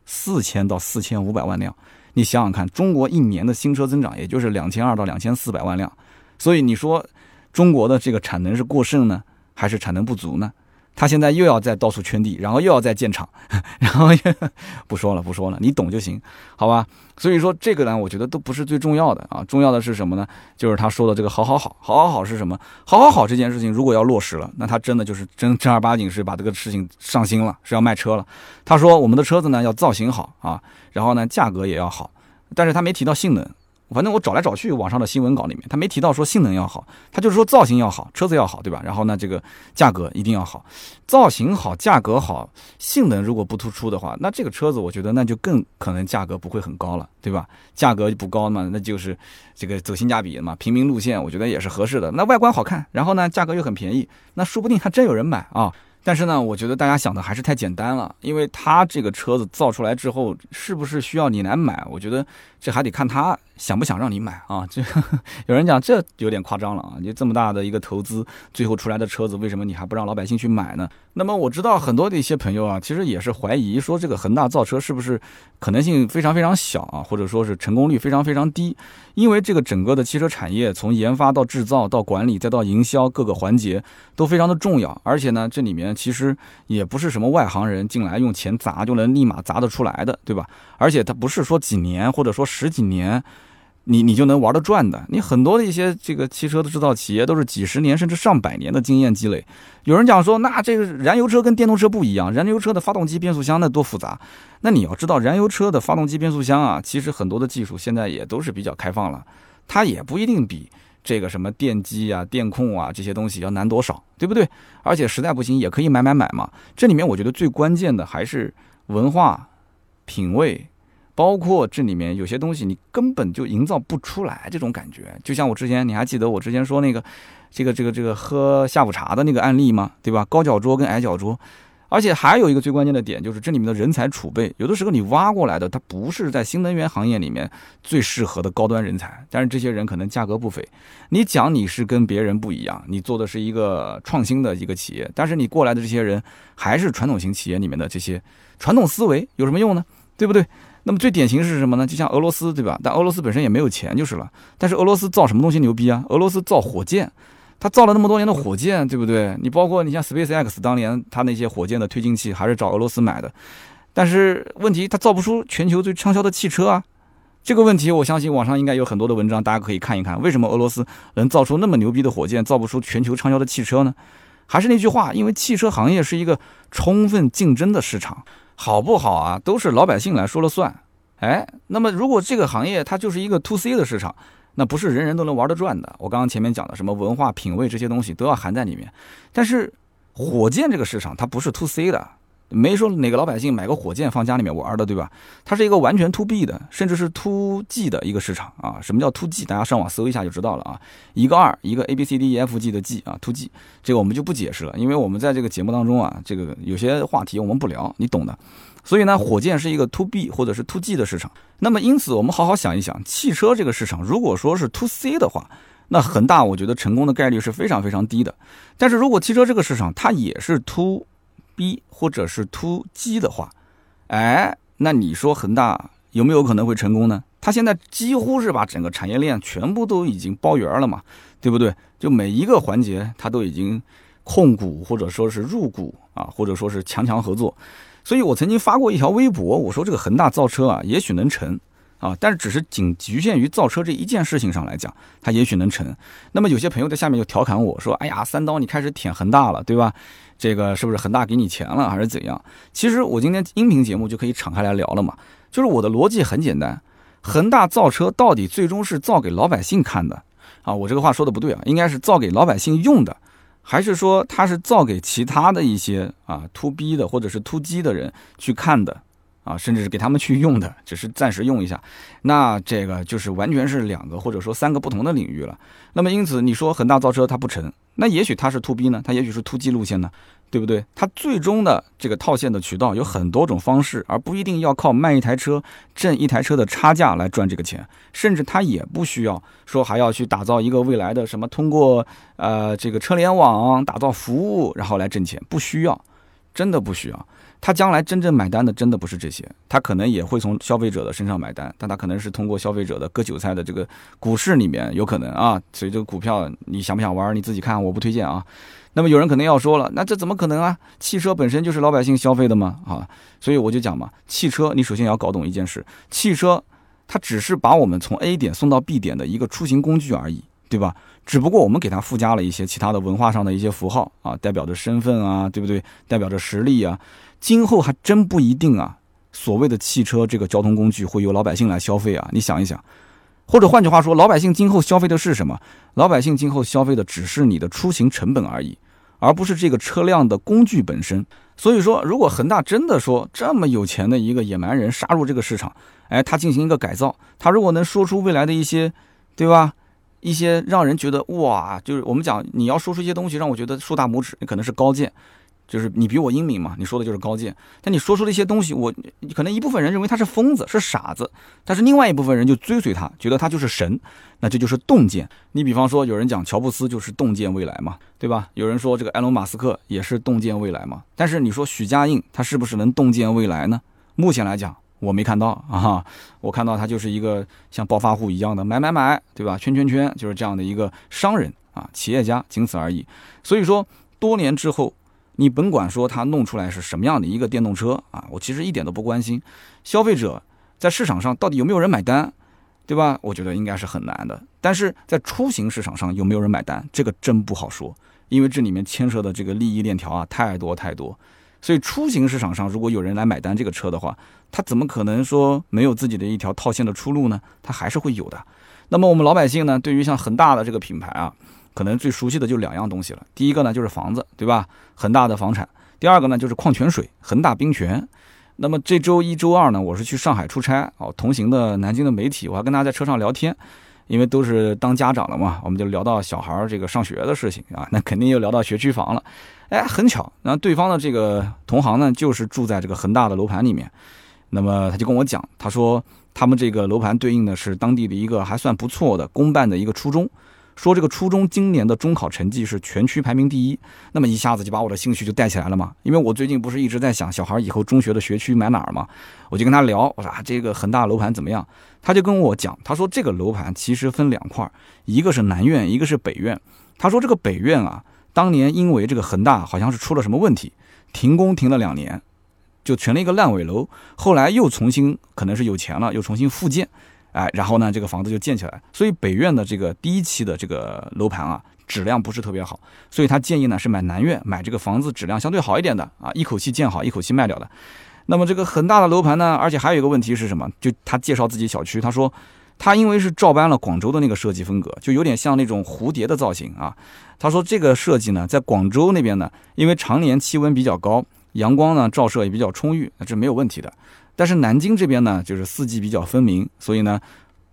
Speaker 1: 四千到四千五百万辆。你想想看，中国一年的新车增长也就是两千二到两千四百万辆，所以你说中国的这个产能是过剩呢，还是产能不足呢？他现在又要再到处圈地，然后又要再建厂，[laughs] 然后不说了，不说了，你懂就行，好吧？所以说这个呢，我觉得都不是最重要的啊，重要的是什么呢？就是他说的这个“好好好，好好好”是什么？“好好好”这件事情如果要落实了，那他真的就是真正儿八经是把这个事情上心了，是要卖车了。他说我们的车子呢要造型好啊，然后呢价格也要好，但是他没提到性能。反正我找来找去，网上的新闻稿里面，他没提到说性能要好，他就是说造型要好，车子要好，对吧？然后呢，这个价格一定要好，造型好，价格好，性能如果不突出的话，那这个车子我觉得那就更可能价格不会很高了，对吧？价格不高嘛，那就是这个走性价比嘛，平民路线，我觉得也是合适的。那外观好看，然后呢，价格又很便宜，那说不定还真有人买啊。但是呢，我觉得大家想的还是太简单了，因为它这个车子造出来之后，是不是需要你来买？我觉得这还得看他想不想让你买啊。这有人讲这有点夸张了啊，你这么大的一个投资，最后出来的车子，为什么你还不让老百姓去买呢？那么我知道很多的一些朋友啊，其实也是怀疑说这个恒大造车是不是可能性非常非常小啊，或者说是成功率非常非常低，因为这个整个的汽车产业从研发到制造到管理再到营销各个环节都非常的重要，而且呢这里面其实也不是什么外行人进来用钱砸就能立马砸得出来的，对吧？而且它不是说几年或者说十几年。你你就能玩得转的，你很多的一些这个汽车的制造企业都是几十年甚至上百年的经验积累。有人讲说，那这个燃油车跟电动车不一样，燃油车的发动机、变速箱那多复杂。那你要知道，燃油车的发动机、变速箱啊，其实很多的技术现在也都是比较开放了，它也不一定比这个什么电机啊、电控啊这些东西要难多少，对不对？而且实在不行也可以买买买嘛。这里面我觉得最关键的还是文化品味。包括这里面有些东西，你根本就营造不出来这种感觉。就像我之前，你还记得我之前说那个，这个这个这个喝下午茶的那个案例吗？对吧？高脚桌跟矮脚桌，而且还有一个最关键的点，就是这里面的人才储备，有的时候你挖过来的，它不是在新能源行业里面最适合的高端人才，但是这些人可能价格不菲。你讲你是跟别人不一样，你做的是一个创新的一个企业，但是你过来的这些人还是传统型企业里面的这些传统思维，有什么用呢？对不对？那么最典型是什么呢？就像俄罗斯，对吧？但俄罗斯本身也没有钱就是了。但是俄罗斯造什么东西牛逼啊？俄罗斯造火箭。他造了那么多年的火箭，对不对？你包括你像 SpaceX 当年他那些火箭的推进器还是找俄罗斯买的，但是问题他造不出全球最畅销的汽车啊。这个问题我相信网上应该有很多的文章，大家可以看一看，为什么俄罗斯能造出那么牛逼的火箭，造不出全球畅销的汽车呢？还是那句话，因为汽车行业是一个充分竞争的市场，好不好啊，都是老百姓来说了算。哎，那么如果这个行业它就是一个 to C 的市场。那不是人人都能玩得转的。我刚刚前面讲的什么文化品味这些东西都要含在里面。但是火箭这个市场它不是 to C 的，没说哪个老百姓买个火箭放家里面玩的，对吧？它是一个完全 to B 的，甚至是 to G 的一个市场啊。什么叫 to G？大家上网搜一下就知道了啊。一个二，一个 A B C D E F G 的 G 啊，to G。这个我们就不解释了，因为我们在这个节目当中啊，这个有些话题我们不聊，你懂的。所以呢，火箭是一个 to B 或者是 to G 的市场。那么因此，我们好好想一想，汽车这个市场，如果说是 to C 的话，那恒大我觉得成功的概率是非常非常低的。但是如果汽车这个市场它也是 to B 或者是 to G 的话，哎，那你说恒大有没有可能会成功呢？它现在几乎是把整个产业链全部都已经包圆了嘛，对不对？就每一个环节它都已经控股或者说是入股啊，或者说是强强合作。所以我曾经发过一条微博，我说这个恒大造车啊，也许能成啊，但是只是仅局限于造车这一件事情上来讲，它也许能成。那么有些朋友在下面就调侃我说：“哎呀，三刀你开始舔恒大了，对吧？这个是不是恒大给你钱了，还是怎样？”其实我今天音频节目就可以敞开来聊了嘛，就是我的逻辑很简单，恒大造车到底最终是造给老百姓看的啊？我这个话说的不对啊，应该是造给老百姓用的。还是说它是造给其他的一些啊 to B 的或者是 to G 的人去看的啊，甚至是给他们去用的，只是暂时用一下。那这个就是完全是两个或者说三个不同的领域了。那么因此你说恒大造车它不成，那也许它是 to B 呢，它也许是 to G 路线呢。对不对？它最终的这个套现的渠道有很多种方式，而不一定要靠卖一台车挣一台车的差价来赚这个钱，甚至它也不需要说还要去打造一个未来的什么通过呃这个车联网打造服务然后来挣钱，不需要，真的不需要。他将来真正买单的真的不是这些，他可能也会从消费者的身上买单，但他可能是通过消费者的割韭菜的这个股市里面有可能啊。所以这个股票你想不想玩？你自己看，我不推荐啊。那么有人可能要说了，那这怎么可能啊？汽车本身就是老百姓消费的吗？啊，所以我就讲嘛，汽车你首先要搞懂一件事，汽车它只是把我们从 A 点送到 B 点的一个出行工具而已，对吧？只不过我们给它附加了一些其他的文化上的一些符号啊，代表着身份啊，对不对？代表着实力啊，今后还真不一定啊。所谓的汽车这个交通工具会由老百姓来消费啊，你想一想。或者换句话说，老百姓今后消费的是什么？老百姓今后消费的只是你的出行成本而已。而不是这个车辆的工具本身。所以说，如果恒大真的说这么有钱的一个野蛮人杀入这个市场，哎，他进行一个改造，他如果能说出未来的一些，对吧？一些让人觉得哇，就是我们讲你要说出一些东西，让我觉得竖大拇指，那可能是高见。就是你比我英明嘛，你说的就是高见。但你说出的一些东西，我可能一部分人认为他是疯子，是傻子，但是另外一部分人就追随他，觉得他就是神。那这就是洞见。你比方说，有人讲乔布斯就是洞见未来嘛，对吧？有人说这个埃隆·马斯克也是洞见未来嘛。但是你说许家印他是不是能洞见未来呢？目前来讲，我没看到啊。我看到他就是一个像暴发户一样的买买买，对吧？圈圈圈，就是这样的一个商人啊，企业家，仅此而已。所以说，多年之后。你甭管说它弄出来是什么样的一个电动车啊，我其实一点都不关心。消费者在市场上到底有没有人买单，对吧？我觉得应该是很难的。但是在出行市场上有没有人买单，这个真不好说，因为这里面牵涉的这个利益链条啊太多太多。所以出行市场上如果有人来买单这个车的话，他怎么可能说没有自己的一条套现的出路呢？他还是会有的。那么我们老百姓呢，对于像恒大的这个品牌啊。可能最熟悉的就两样东西了。第一个呢就是房子，对吧？恒大的房产。第二个呢就是矿泉水，恒大冰泉。那么这周一周二呢，我是去上海出差哦，同行的南京的媒体，我还跟大家在车上聊天。因为都是当家长了嘛，我们就聊到小孩儿这个上学的事情啊，[laughs] 那肯定又聊到学区房了。哎，很巧，然后对方的这个同行呢，就是住在这个恒大的楼盘里面，那么他就跟我讲，他说他们这个楼盘对应的是当地的一个还算不错的公办的一个初中。说这个初中今年的中考成绩是全区排名第一，那么一下子就把我的兴趣就带起来了嘛。因为我最近不是一直在想小孩以后中学的学区买哪儿嘛，我就跟他聊，我说啊这个恒大楼盘怎么样？他就跟我讲，他说这个楼盘其实分两块，一个是南院，一个是北院。他说这个北院啊，当年因为这个恒大好像是出了什么问题，停工停了两年，就成了一个烂尾楼，后来又重新可能是有钱了，又重新复建。哎，然后呢，这个房子就建起来。所以北苑的这个第一期的这个楼盘啊，质量不是特别好，所以他建议呢是买南苑，买这个房子质量相对好一点的啊，一口气建好，一口气卖掉的。那么这个很大的楼盘呢，而且还有一个问题是什么？就他介绍自己小区，他说他因为是照搬了广州的那个设计风格，就有点像那种蝴蝶的造型啊。他说这个设计呢，在广州那边呢，因为常年气温比较高，阳光呢照射也比较充裕，那这没有问题的。但是南京这边呢，就是四季比较分明，所以呢，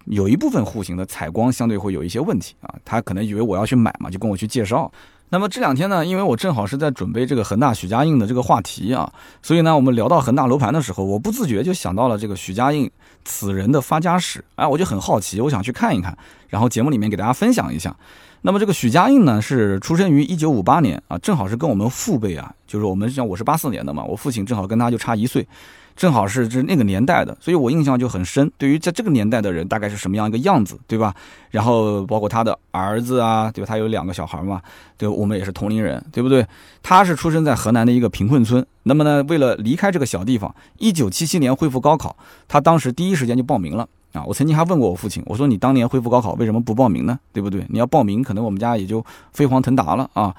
Speaker 1: 有一部分户型的采光相对会有一些问题啊。他可能以为我要去买嘛，就跟我去介绍。那么这两天呢，因为我正好是在准备这个恒大许家印的这个话题啊，所以呢，我们聊到恒大楼盘的时候，我不自觉就想到了这个许家印此人的发家史，哎，我就很好奇，我想去看一看，然后节目里面给大家分享一下。那么这个许家印呢，是出生于一九五八年啊，正好是跟我们父辈啊，就是我们像我是八四年的嘛，我父亲正好跟他就差一岁。正好是这那个年代的，所以我印象就很深。对于在这个年代的人，大概是什么样一个样子，对吧？然后包括他的儿子啊，对吧？他有两个小孩嘛，对，我们也是同龄人，对不对？他是出生在河南的一个贫困村。那么呢，为了离开这个小地方，一九七七年恢复高考，他当时第一时间就报名了啊！我曾经还问过我父亲，我说你当年恢复高考为什么不报名呢？对不对？你要报名，可能我们家也就飞黄腾达了啊。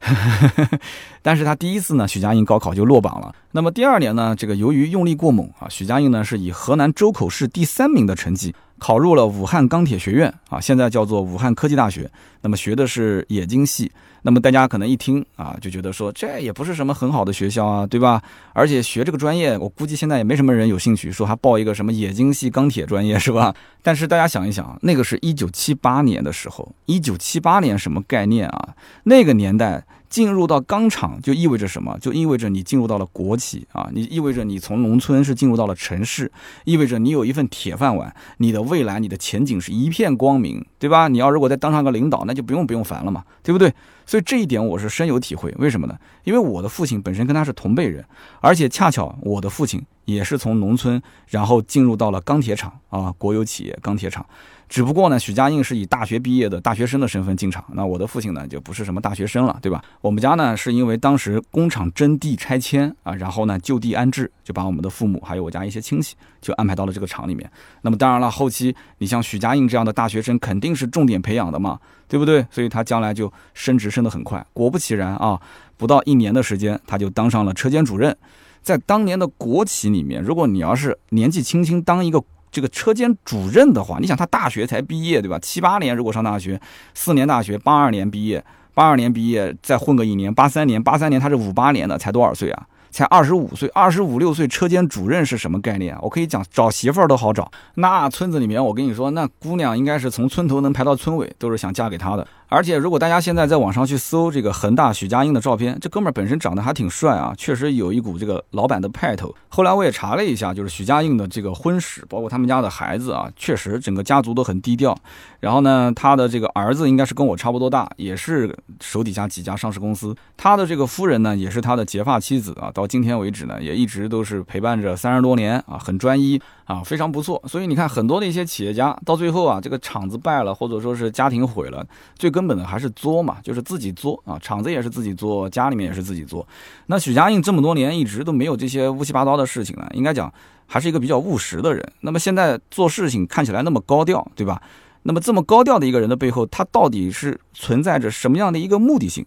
Speaker 1: [laughs] 但是他第一次呢，许家印高考就落榜了。那么第二年呢，这个由于用力过猛啊，许家印呢是以河南周口市第三名的成绩考入了武汉钢铁学院啊，现在叫做武汉科技大学。那么学的是冶金系。那么大家可能一听啊，就觉得说这也不是什么很好的学校啊，对吧？而且学这个专业，我估计现在也没什么人有兴趣，说还报一个什么冶金系钢铁专业是吧？但是大家想一想，那个是一九七八年的时候，一九七八年什么概念啊？那个年代。进入到钢厂就意味着什么？就意味着你进入到了国企啊！你意味着你从农村是进入到了城市，意味着你有一份铁饭碗，你的未来、你的前景是一片光明，对吧？你要如果再当上个领导，那就不用不用烦了嘛，对不对？所以这一点我是深有体会。为什么呢？因为我的父亲本身跟他是同辈人，而且恰巧我的父亲也是从农村，然后进入到了钢铁厂啊，国有企业钢铁厂。只不过呢，许家印是以大学毕业的大学生的身份进场，那我的父亲呢就不是什么大学生了，对吧？我们家呢是因为当时工厂征地拆迁啊，然后呢就地安置，就把我们的父母还有我家一些亲戚就安排到了这个厂里面。那么当然了，后期你像许家印这样的大学生肯定是重点培养的嘛，对不对？所以他将来就升职升得很快。果不其然啊，不到一年的时间，他就当上了车间主任。在当年的国企里面，如果你要是年纪轻轻当一个。这个车间主任的话，你想他大学才毕业，对吧？七八年如果上大学，四年大学，八二年毕业，八二年毕业再混个一年，八三年，八三年他是五八年的，才多少岁啊？才二十五岁，二十五六岁车间主任是什么概念？我可以讲，找媳妇儿都好找。那村子里面，我跟你说，那姑娘应该是从村头能排到村尾，都是想嫁给他的。而且，如果大家现在在网上去搜这个恒大许家印的照片，这哥们儿本身长得还挺帅啊，确实有一股这个老板的派头。后来我也查了一下，就是许家印的这个婚史，包括他们家的孩子啊，确实整个家族都很低调。然后呢，他的这个儿子应该是跟我差不多大，也是手底下几家上市公司。他的这个夫人呢，也是他的结发妻子啊，到今天为止呢，也一直都是陪伴着三十多年啊，很专一。啊，非常不错。所以你看，很多的一些企业家到最后啊，这个厂子败了，或者说是家庭毁了，最根本的还是作嘛，就是自己作啊。厂子也是自己作，家里面也是自己作。那许家印这么多年一直都没有这些乌七八糟的事情啊，应该讲还是一个比较务实的人。那么现在做事情看起来那么高调，对吧？那么这么高调的一个人的背后，他到底是存在着什么样的一个目的性？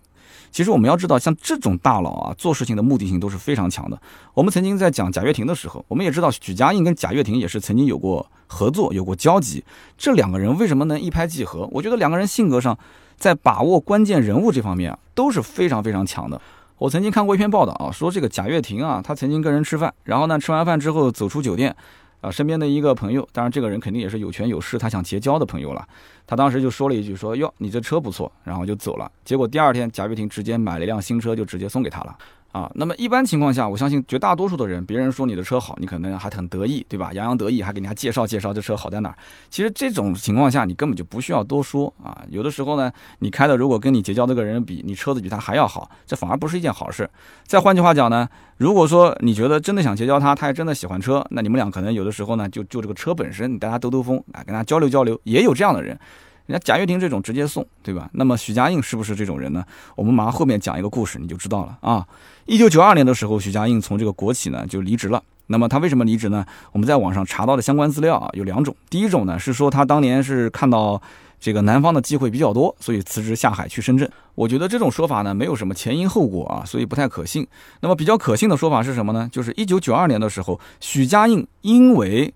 Speaker 1: 其实我们要知道，像这种大佬啊，做事情的目的性都是非常强的。我们曾经在讲贾跃亭的时候，我们也知道许家印跟贾跃亭也是曾经有过合作、有过交集。这两个人为什么能一拍即合？我觉得两个人性格上，在把握关键人物这方面啊，都是非常非常强的。我曾经看过一篇报道啊，说这个贾跃亭啊，他曾经跟人吃饭，然后呢，吃完饭之后走出酒店，啊，身边的一个朋友，当然这个人肯定也是有权有势，他想结交的朋友了。他当时就说了一句说哟，你这车不错，然后就走了。结果第二天贾跃亭直接买了一辆新车，就直接送给他了。啊，那么一般情况下，我相信绝大多数的人，别人说你的车好，你可能还很得意，对吧？洋洋得意，还给人家介绍介绍这车好在哪儿。其实这种情况下，你根本就不需要多说啊。有的时候呢，你开的如果跟你结交这个人比，你车子比他还要好，这反而不是一件好事。再换句话讲呢，如果说你觉得真的想结交他，他也真的喜欢车，那你们俩可能有的时候呢，就就这个车本身，你带他兜兜风，啊，跟他交流交流，也有这样的人。人家贾跃亭这种直接送，对吧？那么许家印是不是这种人呢？我们马上后面讲一个故事，你就知道了啊。一九九二年的时候，许家印从这个国企呢就离职了。那么他为什么离职呢？我们在网上查到的相关资料啊有两种。第一种呢是说他当年是看到这个南方的机会比较多，所以辞职下海去深圳。我觉得这种说法呢没有什么前因后果啊，所以不太可信。那么比较可信的说法是什么呢？就是一九九二年的时候，许家印因为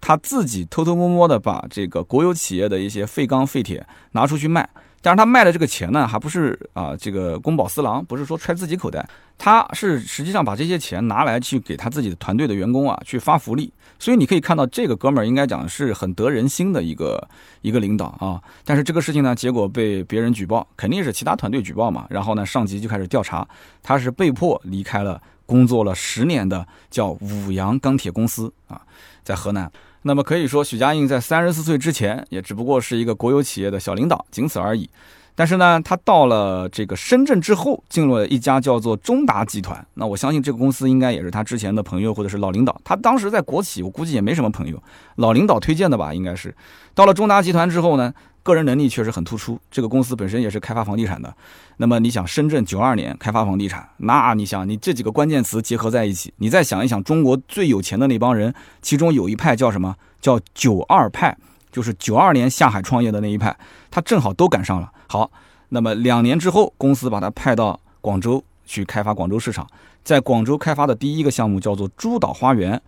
Speaker 1: 他自己偷偷摸摸的把这个国有企业的一些废钢废铁拿出去卖，但是他卖的这个钱呢，还不是啊这个公保私囊，不是说揣自己口袋，他是实际上把这些钱拿来去给他自己的团队的员工啊去发福利，所以你可以看到这个哥们儿应该讲是很得人心的一个一个领导啊，但是这个事情呢，结果被别人举报，肯定是其他团队举报嘛，然后呢上级就开始调查，他是被迫离开了工作了十年的叫五羊钢铁公司啊，在河南。那么可以说，许家印在三十四岁之前，也只不过是一个国有企业的小领导，仅此而已。但是呢，他到了这个深圳之后，进入了一家叫做中达集团。那我相信这个公司应该也是他之前的朋友或者是老领导。他当时在国企，我估计也没什么朋友，老领导推荐的吧，应该是。到了中达集团之后呢？个人能力确实很突出，这个公司本身也是开发房地产的。那么你想，深圳九二年开发房地产，那你想，你这几个关键词结合在一起，你再想一想，中国最有钱的那帮人，其中有一派叫什么？叫九二派，就是九二年下海创业的那一派，他正好都赶上了。好，那么两年之后，公司把他派到广州去开发广州市场，在广州开发的第一个项目叫做珠岛花园。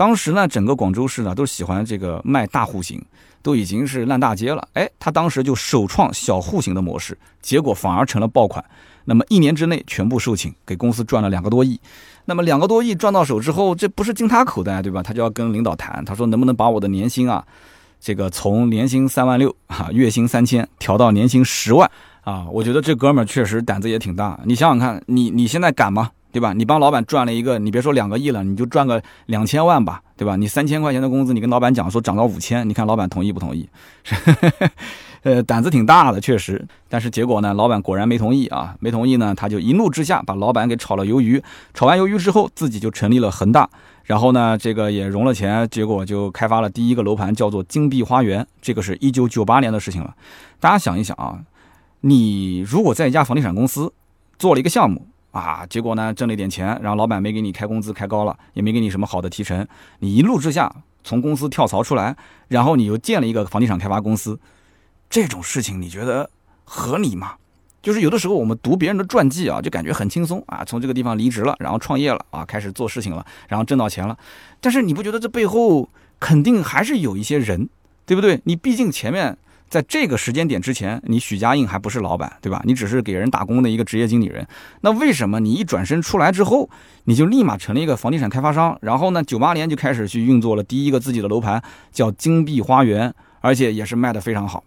Speaker 1: 当时呢，整个广州市呢都喜欢这个卖大户型。都已经是烂大街了，哎，他当时就首创小户型的模式，结果反而成了爆款。那么一年之内全部售罄，给公司赚了两个多亿。那么两个多亿赚到手之后，这不是进他口袋，对吧？他就要跟领导谈，他说能不能把我的年薪啊，这个从年薪三万六啊，月薪三千调到年薪十万啊？我觉得这哥们儿确实胆子也挺大。你想想看，你你现在敢吗？对吧？你帮老板赚了一个，你别说两个亿了，你就赚个两千万吧，对吧？你三千块钱的工资，你跟老板讲说涨到五千，你看老板同意不同意？[laughs] 呃，胆子挺大的，确实。但是结果呢，老板果然没同意啊，没同意呢，他就一怒之下把老板给炒了鱿鱼。炒完鱿鱼之后，自己就成立了恒大，然后呢，这个也融了钱，结果就开发了第一个楼盘，叫做金碧花园。这个是一九九八年的事情了。大家想一想啊，你如果在一家房地产公司做了一个项目。啊，结果呢，挣了一点钱，然后老板没给你开工资开高了，也没给你什么好的提成，你一怒之下从公司跳槽出来，然后你又建了一个房地产开发公司，这种事情你觉得合理吗？就是有的时候我们读别人的传记啊，就感觉很轻松啊，从这个地方离职了，然后创业了啊，开始做事情了，然后挣到钱了，但是你不觉得这背后肯定还是有一些人，对不对？你毕竟前面。在这个时间点之前，你许家印还不是老板，对吧？你只是给人打工的一个职业经理人。那为什么你一转身出来之后，你就立马成了一个房地产开发商？然后呢，九八年就开始去运作了第一个自己的楼盘，叫金碧花园，而且也是卖的非常好，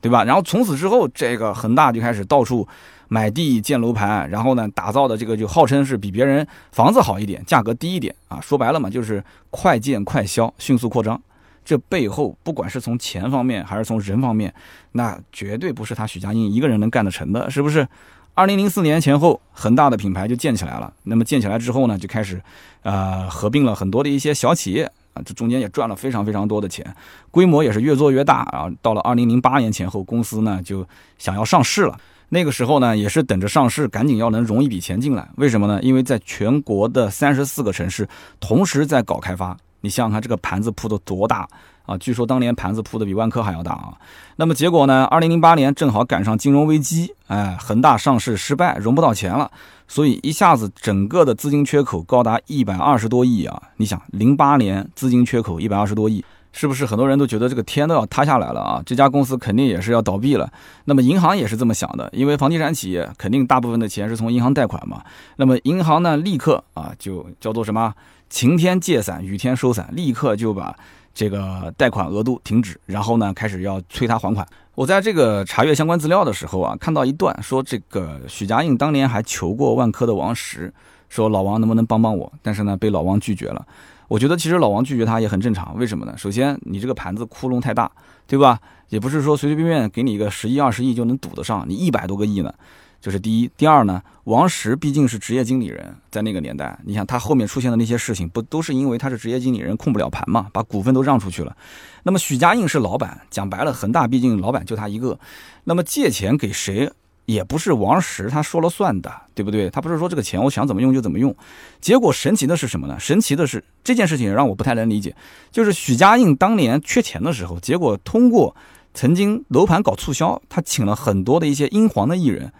Speaker 1: 对吧？然后从此之后，这个恒大就开始到处买地建楼盘，然后呢，打造的这个就号称是比别人房子好一点，价格低一点啊。说白了嘛，就是快建快销，迅速扩张。这背后，不管是从钱方面还是从人方面，那绝对不是他许家印一个人能干得成的，是不是？二零零四年前后，恒大的品牌就建起来了。那么建起来之后呢，就开始，呃，合并了很多的一些小企业啊，这中间也赚了非常非常多的钱，规模也是越做越大啊。到了二零零八年前后，公司呢就想要上市了。那个时候呢，也是等着上市，赶紧要能融一笔钱进来。为什么呢？因为在全国的三十四个城市同时在搞开发。你想想看，这个盘子铺的多大啊！据说当年盘子铺的比万科还要大啊。那么结果呢？二零零八年正好赶上金融危机，哎，恒大上市失败，融不到钱了，所以一下子整个的资金缺口高达一百二十多亿啊！你想，零八年资金缺口一百二十多亿，是不是很多人都觉得这个天都要塌下来了啊？这家公司肯定也是要倒闭了。那么银行也是这么想的，因为房地产企业肯定大部分的钱是从银行贷款嘛。那么银行呢，立刻啊就叫做什么晴天借伞，雨天收伞，立刻就把这个贷款额度停止，然后呢开始要催他还款。我在这个查阅相关资料的时候啊，看到一段说这个许家印当年还求过万科的王石，说老王能不能帮帮我，但是呢被老王拒绝了。我觉得其实老王拒绝他也很正常，为什么呢？首先，你这个盘子窟窿太大，对吧？也不是说随随便便给你一个十亿、二十亿就能堵得上，你一百多个亿呢，这是第一。第二呢，王石毕竟是职业经理人，在那个年代，你想他后面出现的那些事情，不都是因为他是职业经理人控不了盘嘛，把股份都让出去了。那么许家印是老板，讲白了，恒大毕竟老板就他一个，那么借钱给谁？也不是王石他说了算的，对不对？他不是说这个钱我想怎么用就怎么用。结果神奇的是什么呢？神奇的是这件事情让我不太能理解。就是许家印当年缺钱的时候，结果通过曾经楼盘搞促销，他请了很多的一些英皇的艺人。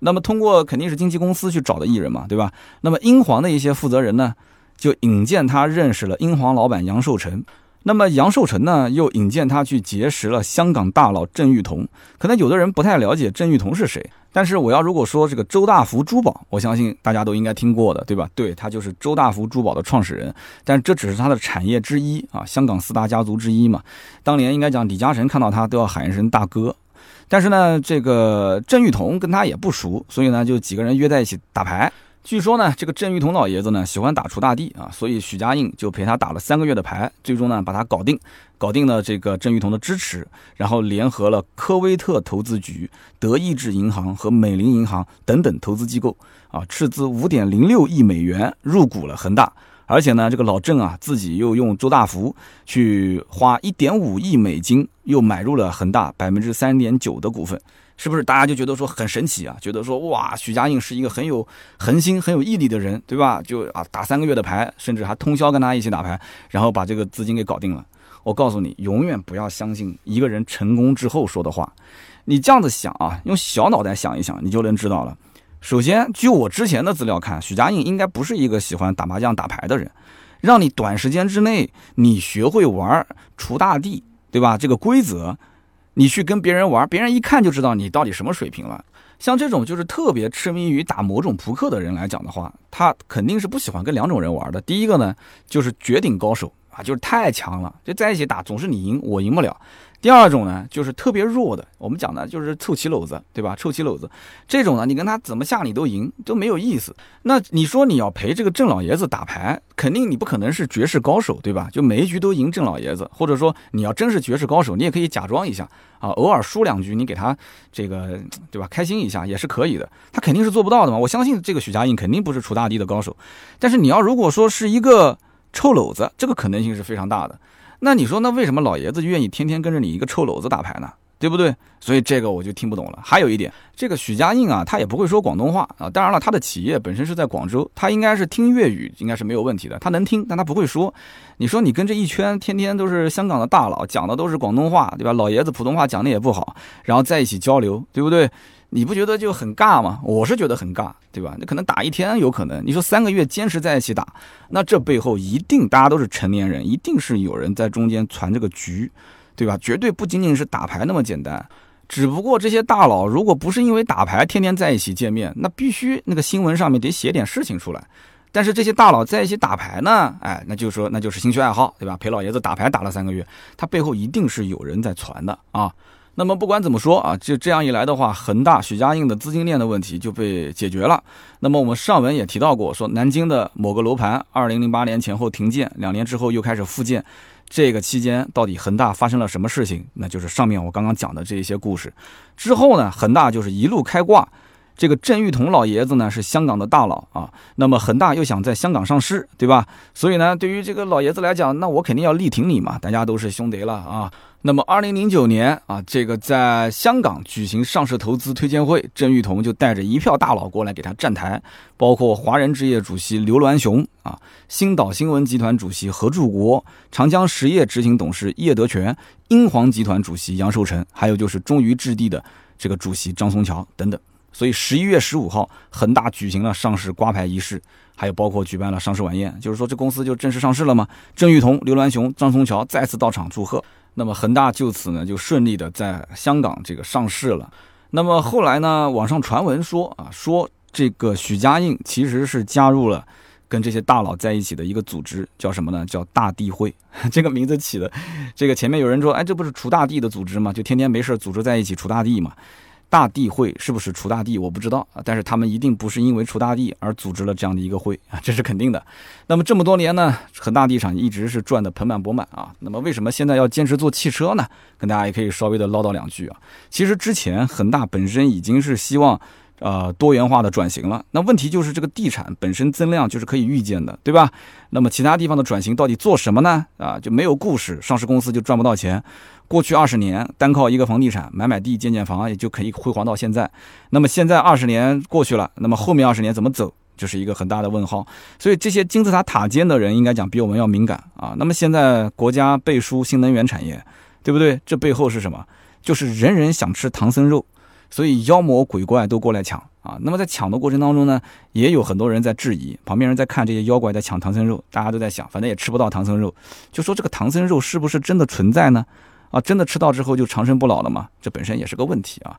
Speaker 1: 那么通过肯定是经纪公司去找的艺人嘛，对吧？那么英皇的一些负责人呢，就引荐他认识了英皇老板杨受成。那么杨受成呢，又引荐他去结识了香港大佬郑裕彤。可能有的人不太了解郑裕彤是谁。但是我要如果说这个周大福珠宝，我相信大家都应该听过的，对吧？对他就是周大福珠宝的创始人，但这只是他的产业之一啊，香港四大家族之一嘛。当年应该讲李嘉诚看到他都要喊一声大哥。但是呢，这个郑裕彤跟他也不熟，所以呢就几个人约在一起打牌。据说呢，这个郑裕彤老爷子呢喜欢打锄大地啊，所以许家印就陪他打了三个月的牌，最终呢把他搞定，搞定了这个郑裕彤的支持，然后联合了科威特投资局、德意志银行和美林银行等等投资机构啊，斥资五点零六亿美元入股了恒大，而且呢，这个老郑啊自己又用周大福去花一点五亿美金，又买入了恒大百分之三点九的股份。是不是大家就觉得说很神奇啊？觉得说哇，许家印是一个很有恒心、很有毅力的人，对吧？就啊打三个月的牌，甚至还通宵跟他一起打牌，然后把这个资金给搞定了。我告诉你，永远不要相信一个人成功之后说的话。你这样子想啊，用小脑袋想一想，你就能知道了。首先，据我之前的资料看，许家印应该不是一个喜欢打麻将、打牌的人。让你短时间之内你学会玩锄大地，对吧？这个规则。你去跟别人玩，别人一看就知道你到底什么水平了。像这种就是特别痴迷于打某种扑克的人来讲的话，他肯定是不喜欢跟两种人玩的。第一个呢，就是绝顶高手啊，就是太强了，就在一起打总是你赢，我赢不了。第二种呢，就是特别弱的，我们讲的就是臭棋篓子，对吧？臭棋篓子，这种呢，你跟他怎么下你都赢，都没有意思。那你说你要陪这个郑老爷子打牌，肯定你不可能是绝世高手，对吧？就每一局都赢郑老爷子，或者说你要真是绝世高手，你也可以假装一下啊，偶尔输两局，你给他这个，对吧？开心一下也是可以的。他肯定是做不到的嘛。我相信这个许家印肯定不是锄大地的高手，但是你要如果说是一个臭篓子，这个可能性是非常大的。那你说，那为什么老爷子愿意天天跟着你一个臭篓子打牌呢？对不对？所以这个我就听不懂了。还有一点，这个许家印啊，他也不会说广东话啊。当然了，他的企业本身是在广州，他应该是听粤语，应该是没有问题的。他能听，但他不会说。你说你跟这一圈天天都是香港的大佬，讲的都是广东话，对吧？老爷子普通话讲的也不好，然后在一起交流，对不对？你不觉得就很尬吗？我是觉得很尬，对吧？那可能打一天有可能，你说三个月坚持在一起打，那这背后一定大家都是成年人，一定是有人在中间传这个局，对吧？绝对不仅仅是打牌那么简单。只不过这些大佬如果不是因为打牌天天在一起见面，那必须那个新闻上面得写点事情出来。但是这些大佬在一起打牌呢，哎，那就说那就是兴趣爱好，对吧？陪老爷子打牌打了三个月，他背后一定是有人在传的啊。那么不管怎么说啊，就这样一来的话，恒大许家印的资金链的问题就被解决了。那么我们上文也提到过，说南京的某个楼盘，二零零八年前后停建，两年之后又开始复建，这个期间到底恒大发生了什么事情？那就是上面我刚刚讲的这一些故事。之后呢，恒大就是一路开挂。这个郑裕彤老爷子呢是香港的大佬啊，那么恒大又想在香港上市，对吧？所以呢，对于这个老爷子来讲，那我肯定要力挺你嘛，大家都是兄弟了啊。那么，二零零九年啊，这个在香港举行上市投资推荐会，郑裕彤就带着一票大佬过来给他站台，包括华人置业主席刘銮雄啊，星岛新闻集团主席何柱国，长江实业执行董事叶德全，英皇集团主席杨受成，还有就是中渝置地的这个主席张松桥等等。所以十一月十五号，恒大举行了上市挂牌仪式，还有包括举办了上市晚宴，就是说这公司就正式上市了嘛。郑裕彤、刘銮雄、张松桥再次到场祝贺。那么恒大就此呢就顺利的在香港这个上市了。那么后来呢，网上传闻说啊，说这个许家印其实是加入了跟这些大佬在一起的一个组织，叫什么呢？叫大地会。[laughs] 这个名字起的，这个前面有人说，哎，这不是锄大地的组织吗？就天天没事组织在一起锄大地嘛。大地会是不是除大地？我不知道啊，但是他们一定不是因为除大地而组织了这样的一个会啊，[laughs] 这是肯定的。那么这么多年呢，恒大地产一直是赚得盆满钵满啊。那么为什么现在要坚持做汽车呢？跟大家也可以稍微的唠叨两句啊。其实之前恒大本身已经是希望。呃，多元化的转型了。那问题就是这个地产本身增量就是可以预见的，对吧？那么其他地方的转型到底做什么呢？啊，就没有故事，上市公司就赚不到钱。过去二十年单靠一个房地产买买地建建房，也就可以辉煌到现在。那么现在二十年过去了，那么后面二十年怎么走，就是一个很大的问号。所以这些金字塔塔尖的人应该讲比我们要敏感啊。那么现在国家背书新能源产业，对不对？这背后是什么？就是人人想吃唐僧肉。所以妖魔鬼怪都过来抢啊！那么在抢的过程当中呢，也有很多人在质疑，旁边人在看这些妖怪在抢唐僧肉，大家都在想，反正也吃不到唐僧肉，就说这个唐僧肉是不是真的存在呢？啊，真的吃到之后就长生不老了吗？这本身也是个问题啊。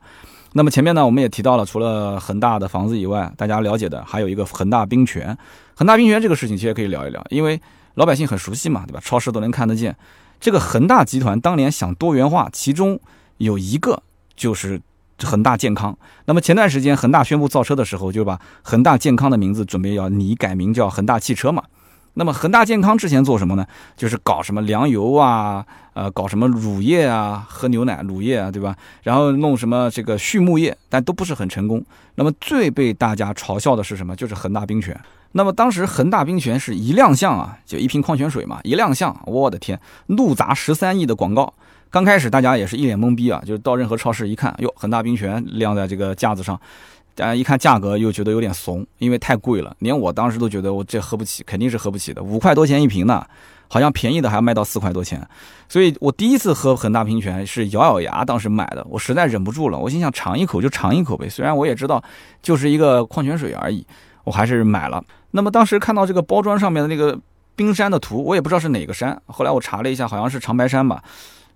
Speaker 1: 那么前面呢，我们也提到了，除了恒大的房子以外，大家了解的还有一个恒大冰泉。恒大冰泉这个事情其实可以聊一聊，因为老百姓很熟悉嘛，对吧？超市都能看得见。这个恒大集团当年想多元化，其中有一个就是。恒大健康。那么前段时间恒大宣布造车的时候，就把恒大健康的名字准备要拟改名叫恒大汽车嘛。那么恒大健康之前做什么呢？就是搞什么粮油啊，呃，搞什么乳业啊，喝牛奶乳业啊，对吧？然后弄什么这个畜牧业，但都不是很成功。那么最被大家嘲笑的是什么？就是恒大冰泉。那么当时恒大冰泉是一亮相啊，就一瓶矿泉水嘛，一亮相，我的天，怒砸十三亿的广告。刚开始大家也是一脸懵逼啊，就是到任何超市一看，哟，恒大冰泉晾在这个架子上，大家一看价格又觉得有点怂，因为太贵了，连我当时都觉得我这喝不起，肯定是喝不起的，五块多钱一瓶呢，好像便宜的还要卖到四块多钱，所以我第一次喝恒大冰泉是咬咬牙当时买的，我实在忍不住了，我心想尝一口就尝一口呗，虽然我也知道就是一个矿泉水而已，我还是买了。那么当时看到这个包装上面的那个冰山的图，我也不知道是哪个山，后来我查了一下，好像是长白山吧。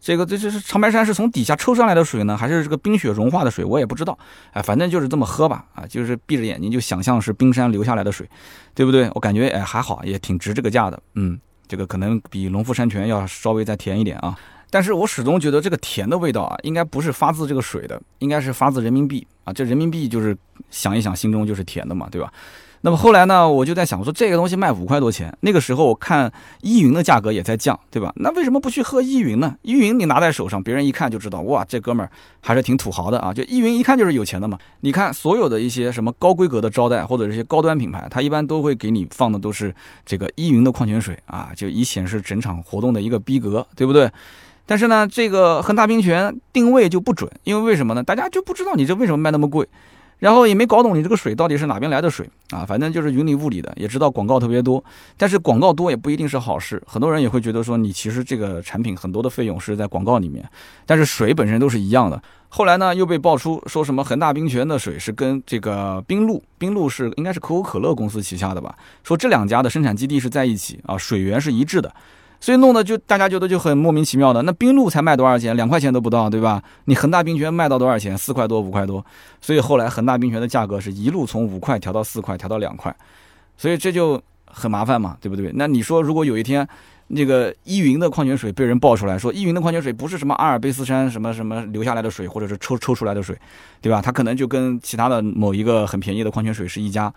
Speaker 1: 这个这这是长白山是从底下抽上来的水呢，还是这个冰雪融化的水？我也不知道。哎，反正就是这么喝吧。啊，就是闭着眼睛就想象是冰山流下来的水，对不对？我感觉哎还好，也挺值这个价的。嗯，这个可能比农夫山泉要稍微再甜一点啊。但是我始终觉得这个甜的味道啊，应该不是发自这个水的，应该是发自人民币啊。这人民币就是想一想，心中就是甜的嘛，对吧？那么后来呢，我就在想，我说这个东西卖五块多钱，那个时候我看依云的价格也在降，对吧？那为什么不去喝依云呢？依云你拿在手上，别人一看就知道，哇，这哥们儿还是挺土豪的啊！就依云一看就是有钱的嘛。你看所有的一些什么高规格的招待或者这些高端品牌，它一般都会给你放的都是这个依云的矿泉水啊，就以显示整场活动的一个逼格，对不对？但是呢，这个恒大冰泉定位就不准，因为为什么呢？大家就不知道你这为什么卖那么贵。然后也没搞懂你这个水到底是哪边来的水啊，反正就是云里雾里的，也知道广告特别多，但是广告多也不一定是好事，很多人也会觉得说你其实这个产品很多的费用是在广告里面，但是水本身都是一样的。后来呢又被爆出说什么恒大冰泉的水是跟这个冰露，冰露是应该是可口可乐公司旗下的吧，说这两家的生产基地是在一起啊，水源是一致的。所以弄得就大家觉得就很莫名其妙的，那冰露才卖多少钱？两块钱都不到，对吧？你恒大冰泉卖到多少钱？四块多、五块多。所以后来恒大冰泉的价格是一路从五块调到四块，调到两块。所以这就很麻烦嘛，对不对？那你说如果有一天那个依云的矿泉水被人爆出来说依云的矿泉水不是什么阿尔卑斯山什么什么流下来的水，或者是抽抽出来的水，对吧？它可能就跟其他的某一个很便宜的矿泉水是一家，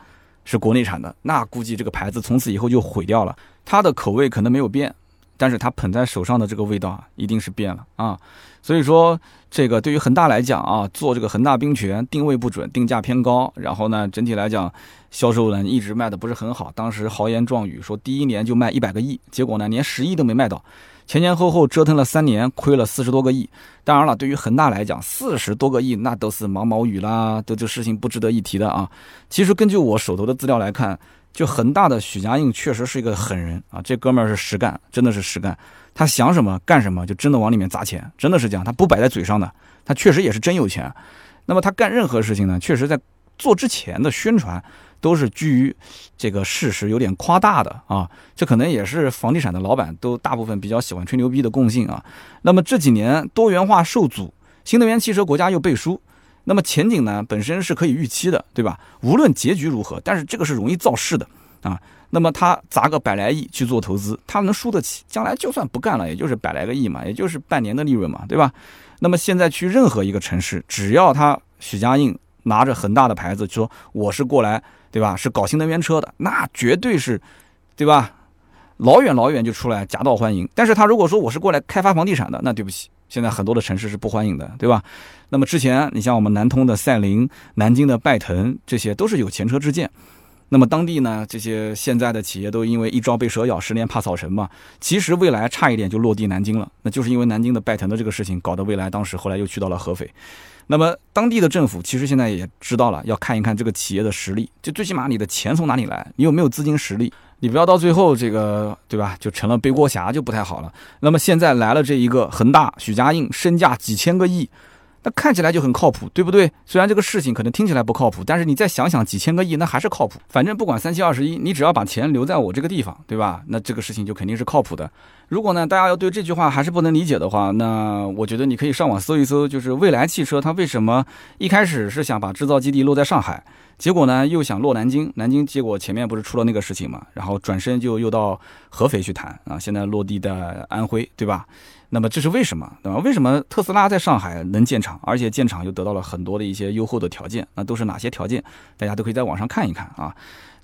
Speaker 1: 是国内产的，那估计这个牌子从此以后就毁掉了。它的口味可能没有变。但是它捧在手上的这个味道啊，一定是变了啊，所以说这个对于恒大来讲啊，做这个恒大冰泉定位不准，定价偏高，然后呢，整体来讲销售呢一直卖的不是很好。当时豪言壮语说第一年就卖一百个亿，结果呢连十亿都没卖到，前前后后折腾了三年，亏了四十多个亿。当然了，对于恒大来讲，四十多个亿那都是毛毛雨啦，都这事情不值得一提的啊。其实根据我手头的资料来看。就恒大的许家印确实是一个狠人啊，这哥们儿是实干，真的是实干。他想什么干什么，就真的往里面砸钱，真的是这样。他不摆在嘴上的，他确实也是真有钱。那么他干任何事情呢，确实在做之前的宣传都是基于这个事实有点夸大的啊，这可能也是房地产的老板都大部分比较喜欢吹牛逼的共性啊。那么这几年多元化受阻，新能源汽车国家又背书，那么前景呢本身是可以预期的，对吧？无论结局如何，但是这个是容易造势的啊。那么他砸个百来亿去做投资，他能输得起？将来就算不干了，也就是百来个亿嘛，也就是半年的利润嘛，对吧？那么现在去任何一个城市，只要他许家印拿着恒大的牌子说我是过来，对吧？是搞新能源车的，那绝对是，对吧？老远老远就出来夹道欢迎。但是他如果说我是过来开发房地产的，那对不起，现在很多的城市是不欢迎的，对吧？那么之前你像我们南通的赛麟、南京的拜腾，这些都是有前车之鉴。那么当地呢，这些现在的企业都因为一朝被蛇咬，十年怕草绳嘛。其实未来差一点就落地南京了，那就是因为南京的拜腾的这个事情，搞得未来当时后来又去到了合肥。那么当地的政府其实现在也知道了，要看一看这个企业的实力，就最起码你的钱从哪里来，你有没有资金实力，你不要到最后这个对吧，就成了背锅侠就不太好了。那么现在来了这一个恒大，许家印身价几千个亿。那看起来就很靠谱，对不对？虽然这个事情可能听起来不靠谱，但是你再想想，几千个亿那还是靠谱。反正不管三七二十一，你只要把钱留在我这个地方，对吧？那这个事情就肯定是靠谱的。如果呢，大家要对这句话还是不能理解的话，那我觉得你可以上网搜一搜，就是蔚来汽车它为什么一开始是想把制造基地落在上海，结果呢又想落南京，南京结果前面不是出了那个事情嘛，然后转身就又到合肥去谈啊，现在落地的安徽，对吧？那么这是为什么，对吧？为什么特斯拉在上海能建厂，而且建厂又得到了很多的一些优厚的条件？那都是哪些条件？大家都可以在网上看一看啊。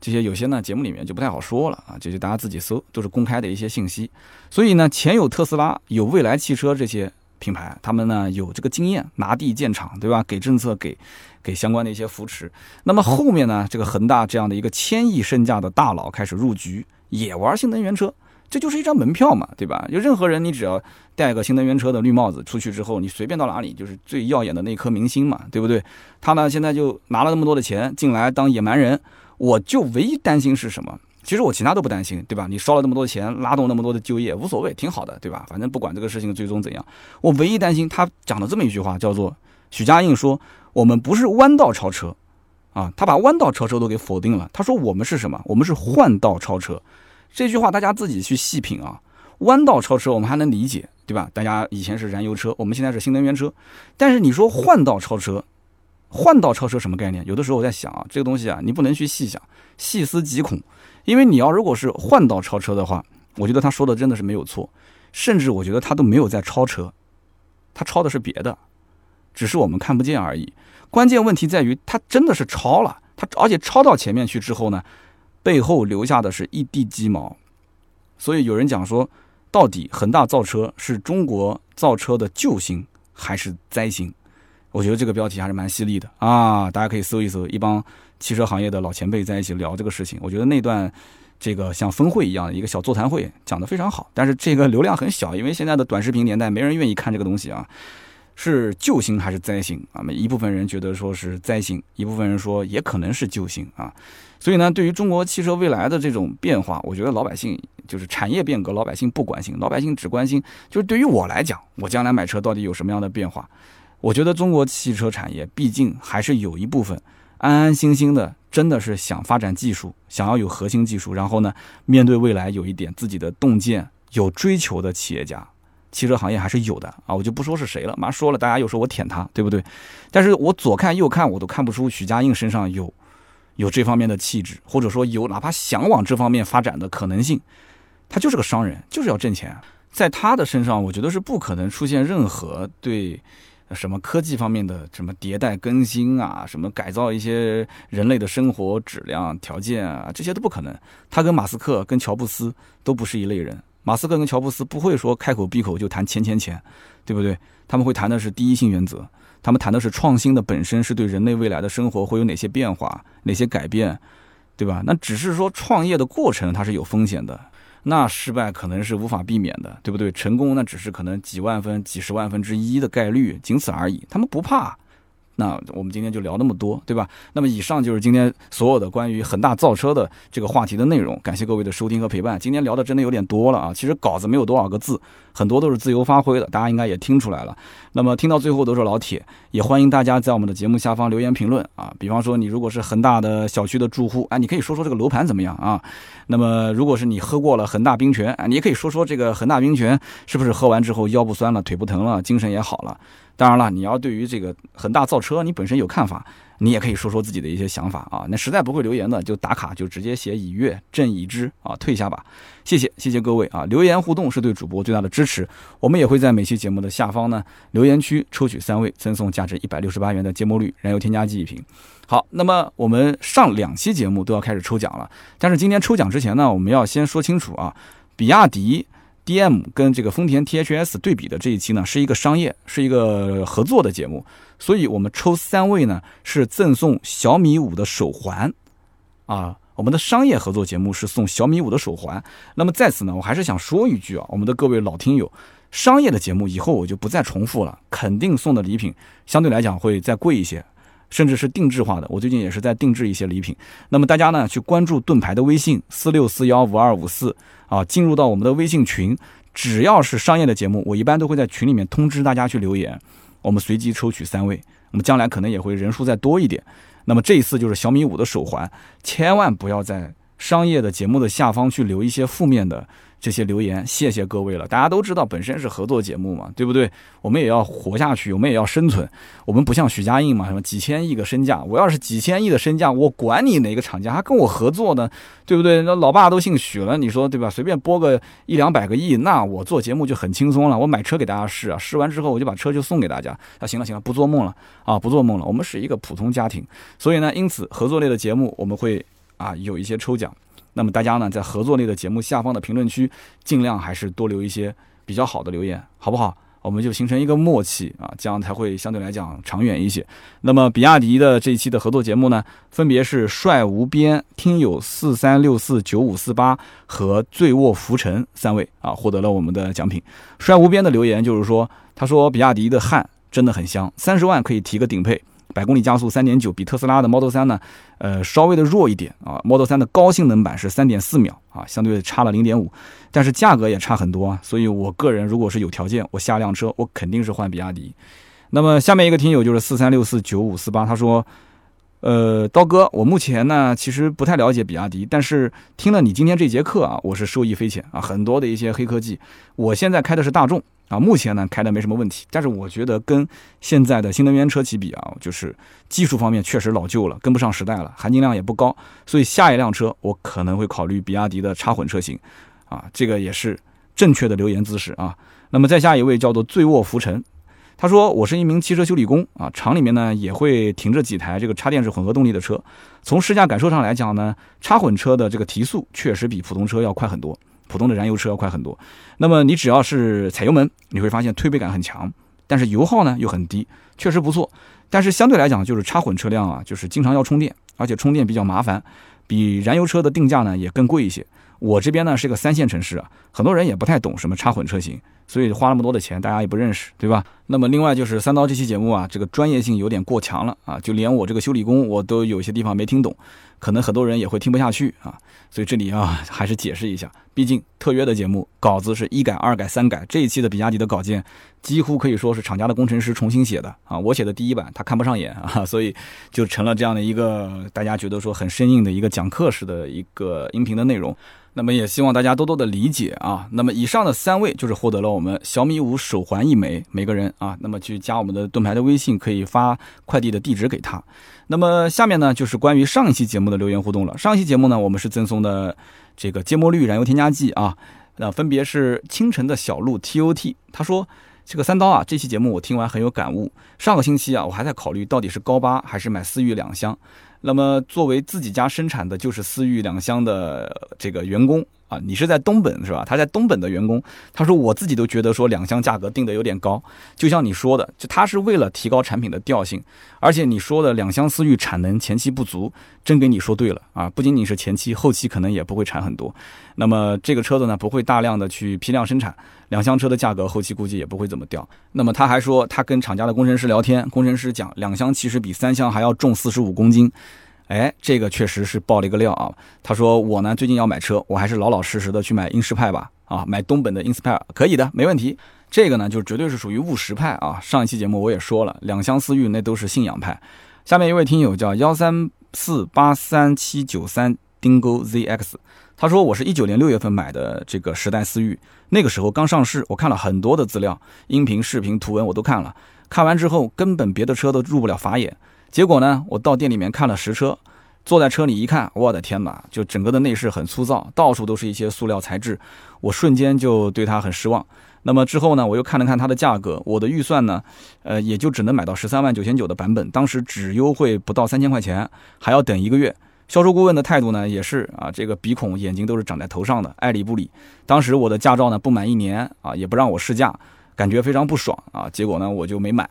Speaker 1: 这些有些呢节目里面就不太好说了啊，这就大家自己搜，都是公开的一些信息。所以呢，前有特斯拉，有蔚来汽车这些品牌，他们呢有这个经验，拿地建厂，对吧？给政策，给给相关的一些扶持。那么后面呢，这个恒大这样的一个千亿身价的大佬开始入局，也玩新能源车。这就是一张门票嘛，对吧？就任何人，你只要戴个新能源车的绿帽子出去之后，你随便到哪里就是最耀眼的那颗明星嘛，对不对？他呢现在就拿了那么多的钱进来当野蛮人，我就唯一担心是什么？其实我其他都不担心，对吧？你烧了那么多钱，拉动那么多的就业，无所谓，挺好的，对吧？反正不管这个事情最终怎样，我唯一担心他讲了这么一句话，叫做许家印说我们不是弯道超车，啊，他把弯道超车都给否定了。他说我们是什么？我们是换道超车。这句话大家自己去细品啊，弯道超车我们还能理解，对吧？大家以前是燃油车，我们现在是新能源车，但是你说换道超车，换道超车什么概念？有的时候我在想啊，这个东西啊，你不能去细想，细思极恐，因为你要如果是换道超车的话，我觉得他说的真的是没有错，甚至我觉得他都没有在超车，他超的是别的，只是我们看不见而已。关键问题在于他真的是超了，他而且超到前面去之后呢？背后留下的是一地鸡毛，所以有人讲说，到底恒大造车是中国造车的救星还是灾星？我觉得这个标题还是蛮犀利的啊，大家可以搜一搜，一帮汽车行业的老前辈在一起聊这个事情。我觉得那段这个像峰会一样的一个小座谈会讲得非常好，但是这个流量很小，因为现在的短视频年代，没人愿意看这个东西啊。是救星还是灾星啊？一部分人觉得说是灾星，一部分人说也可能是救星啊。所以呢，对于中国汽车未来的这种变化，我觉得老百姓就是产业变革，老百姓不关心，老百姓只关心就是对于我来讲，我将来买车到底有什么样的变化？我觉得中国汽车产业毕竟还是有一部分安安心心的，真的是想发展技术，想要有核心技术，然后呢，面对未来有一点自己的洞见、有追求的企业家。汽车行业还是有的啊，我就不说是谁了，马上说了，大家又说我舔他，对不对？但是我左看右看，我都看不出许家印身上有有这方面的气质，或者说有哪怕想往这方面发展的可能性。他就是个商人，就是要挣钱，在他的身上，我觉得是不可能出现任何对什么科技方面的什么迭代更新啊，什么改造一些人类的生活质量条件啊，这些都不可能。他跟马斯克、跟乔布斯都不是一类人。马斯克跟乔布斯不会说开口闭口就谈钱钱钱，对不对？他们会谈的是第一性原则，他们谈的是创新的本身是对人类未来的生活会有哪些变化、哪些改变，对吧？那只是说创业的过程它是有风险的，那失败可能是无法避免的，对不对？成功那只是可能几万分、几十万分之一的概率，仅此而已。他们不怕，那我们今天就聊那么多，对吧？那么以上就是今天所有的关于恒大造车的这个话题的内容。感谢各位的收听和陪伴。今天聊的真的有点多了啊，其实稿子没有多少个字，很多都是自由发挥的，大家应该也听出来了。那么听到最后都是老铁，也欢迎大家在我们的节目下方留言评论啊。比方说你如果是恒大的小区的住户，哎，你可以说说这个楼盘怎么样啊？那么如果是你喝过了恒大冰泉，啊，你也可以说说这个恒大冰泉是不是喝完之后腰不酸了、腿不疼了、精神也好了。当然了，你要对于这个恒大造车，你本身有看法，你也可以说说自己的一些想法啊。那实在不会留言的，就打卡，就直接写已阅，朕已知啊，退下吧。谢谢，谢谢各位啊！留言互动是对主播最大的支持。我们也会在每期节目的下方呢留言区抽取三位，赠送价值一百六十八元的芥末绿燃油添加剂一瓶。好，那么我们上两期节目都要开始抽奖了，但是今天抽奖之前呢，我们要先说清楚啊，比亚迪。D.M 跟这个丰田 T.H.S 对比的这一期呢，是一个商业，是一个合作的节目，所以我们抽三位呢是赠送小米五的手环，啊，我们的商业合作节目是送小米五的手环。那么在此呢，我还是想说一句啊，我们的各位老听友，商业的节目以后我就不再重复了，肯定送的礼品相对来讲会再贵一些。甚至是定制化的，我最近也是在定制一些礼品。那么大家呢，去关注盾牌的微信四六四幺五二五四啊，进入到我们的微信群，只要是商业的节目，我一般都会在群里面通知大家去留言，我们随机抽取三位。我们将来可能也会人数再多一点。那么这一次就是小米五的手环，千万不要在商业的节目的下方去留一些负面的。这些留言，谢谢各位了。大家都知道，本身是合作节目嘛，对不对？我们也要活下去，我们也要生存。我们不像许家印嘛，什么几千亿个身价，我要是几千亿的身价，我管你哪个厂家还跟我合作呢，对不对？那老爸都姓许了，你说对吧？随便拨个一两百个亿，那我做节目就很轻松了。我买车给大家试啊，试完之后我就把车就送给大家。那行了行了，不做梦了啊，不做梦了。我们是一个普通家庭，所以呢，因此合作类的节目我们会啊有一些抽奖。那么大家呢，在合作类的节目下方的评论区，尽量还是多留一些比较好的留言，好不好？我们就形成一个默契啊，这样才会相对来讲长远一些。那么比亚迪的这一期的合作节目呢，分别是帅无边、听友四三六四九五四八和醉卧浮沉三位啊，获得了我们的奖品。帅无边的留言就是说，他说比亚迪的汉真的很香，三十万可以提个顶配。百公里加速三点九，比特斯拉的 Model 3呢，呃，稍微的弱一点啊。Model 3的高性能版是三点四秒啊，相对差了零点五，但是价格也差很多啊。所以我个人如果是有条件，我下一辆车，我肯定是换比亚迪。那么下面一个听友就是四三六四九五四八，他说，呃，刀哥，我目前呢其实不太了解比亚迪，但是听了你今天这节课啊，我是受益匪浅啊，很多的一些黑科技。我现在开的是大众。啊，目前呢开的没什么问题，但是我觉得跟现在的新能源车企比啊，就是技术方面确实老旧了，跟不上时代了，含金量也不高，所以下一辆车我可能会考虑比亚迪的插混车型，啊，这个也是正确的留言姿势啊。那么再下一位叫做醉卧浮沉，他说我是一名汽车修理工啊，厂里面呢也会停着几台这个插电式混合动力的车，从试驾感受上来讲呢，插混车的这个提速确实比普通车要快很多。普通的燃油车要快很多，那么你只要是踩油门，你会发现推背感很强，但是油耗呢又很低，确实不错。但是相对来讲，就是插混车辆啊，就是经常要充电，而且充电比较麻烦，比燃油车的定价呢也更贵一些。我这边呢是个三线城市啊，很多人也不太懂什么插混车型，所以花那么多的钱，大家也不认识，对吧？那么另外就是三刀这期节目啊，这个专业性有点过强了啊，就连我这个修理工我都有些地方没听懂。可能很多人也会听不下去啊，所以这里啊还是解释一下，毕竟特约的节目稿子是一改二改三改，这一期的比亚迪的稿件几乎可以说是厂家的工程师重新写的啊，我写的第一版他看不上眼啊，所以就成了这样的一个大家觉得说很生硬的一个讲课式的一个音频的内容。那么也希望大家多多的理解啊。那么以上的三位就是获得了我们小米五手环一枚，每个人啊，那么去加我们的盾牌的微信，可以发快递的地址给他。那么下面呢，就是关于上一期节目的留言互动了。上一期节目呢，我们是赠送的这个芥末绿燃油添加剂啊，那分别是清晨的小鹿 T O T。他说这个三刀啊，这期节目我听完很有感悟。上个星期啊，我还在考虑到底是高八还是买思域两厢。那么作为自己家生产的就是思域两厢的这个员工啊，你是在东本是吧？他在东本的员工，他说我自己都觉得说两厢价格定的有点高，就像你说的，就他是为了提高产品的调性，而且你说的两厢思域产能前期不足，真给你说对了啊！不仅仅是前期，后期可能也不会产很多。那么这个车子呢，不会大量的去批量生产，两厢车的价格后期估计也不会怎么掉。那么他还说，他跟厂家的工程师聊天，工程师讲两厢其实比三厢还要重四十五公斤。哎，这个确实是爆了一个料啊！他说我呢最近要买车，我还是老老实实的去买英仕派吧。啊，买东本的 Inspire 可以的，没问题。这个呢就绝对是属于务实派啊。上一期节目我也说了，两厢思域那都是信仰派。下面一位听友叫幺三四八三七九三丁勾 ZX，他说我是一九年六月份买的这个时代思域，那个时候刚上市，我看了很多的资料，音频、视频、图文我都看了，看完之后根本别的车都入不了法眼。结果呢，我到店里面看了实车，坐在车里一看，我的天哪！就整个的内饰很粗糙，到处都是一些塑料材质，我瞬间就对它很失望。那么之后呢，我又看了看它的价格，我的预算呢，呃，也就只能买到十三万九千九的版本，当时只优惠不到三千块钱，还要等一个月。销售顾问的态度呢，也是啊，这个鼻孔眼睛都是长在头上的，爱理不理。当时我的驾照呢不满一年啊，也不让我试驾，感觉非常不爽啊。结果呢，我就没买。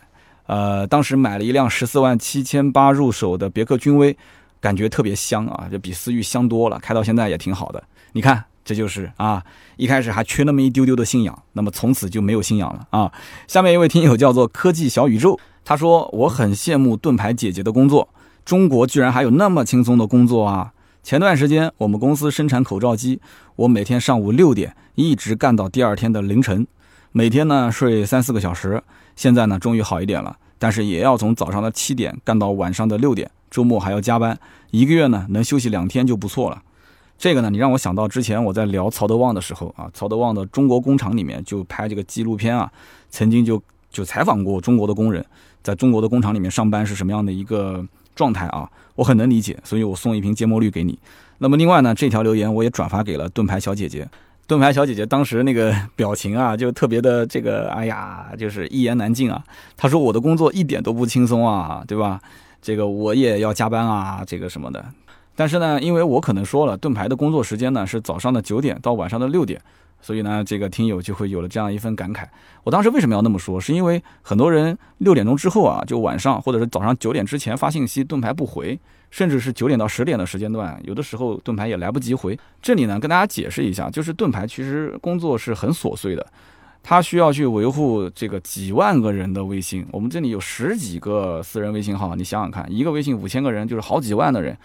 Speaker 1: 呃，当时买了一辆十四万七千八入手的别克君威，感觉特别香啊，就比思域香多了，开到现在也挺好的。你看，这就是啊，一开始还缺那么一丢丢的信仰，那么从此就没有信仰了啊。下面一位听友叫做科技小宇宙，他说我很羡慕盾牌姐姐的工作，中国居然还有那么轻松的工作啊。前段时间我们公司生产口罩机，我每天上午六点一直干到第二天的凌晨，每天呢睡三四个小时。现在呢，终于好一点了，但是也要从早上的七点干到晚上的六点，周末还要加班，一个月呢能休息两天就不错了。这个呢，你让我想到之前我在聊曹德旺的时候啊，曹德旺的中国工厂里面就拍这个纪录片啊，曾经就就采访过中国的工人，在中国的工厂里面上班是什么样的一个状态啊，我很能理解，所以我送一瓶芥末绿给你。那么另外呢，这条留言我也转发给了盾牌小姐姐。盾牌小姐姐当时那个 [laughs] 表情啊，就特别的这个，哎呀，就是一言难尽啊。她说我的工作一点都不轻松啊，对吧？这个我也要加班啊，这个什么的。但是呢，因为我可能说了，盾牌的工作时间呢是早上的九点到晚上的六点。所以呢，这个听友就会有了这样一份感慨。我当时为什么要那么说？是因为很多人六点钟之后啊，就晚上或者是早上九点之前发信息，盾牌不回，甚至是九点到十点的时间段，有的时候盾牌也来不及回。这里呢，跟大家解释一下，就是盾牌其实工作是很琐碎的，他需要去维护这个几万个人的微信。我们这里有十几个私人微信号，你想想看，一个微信五千个人，就是好几万的人。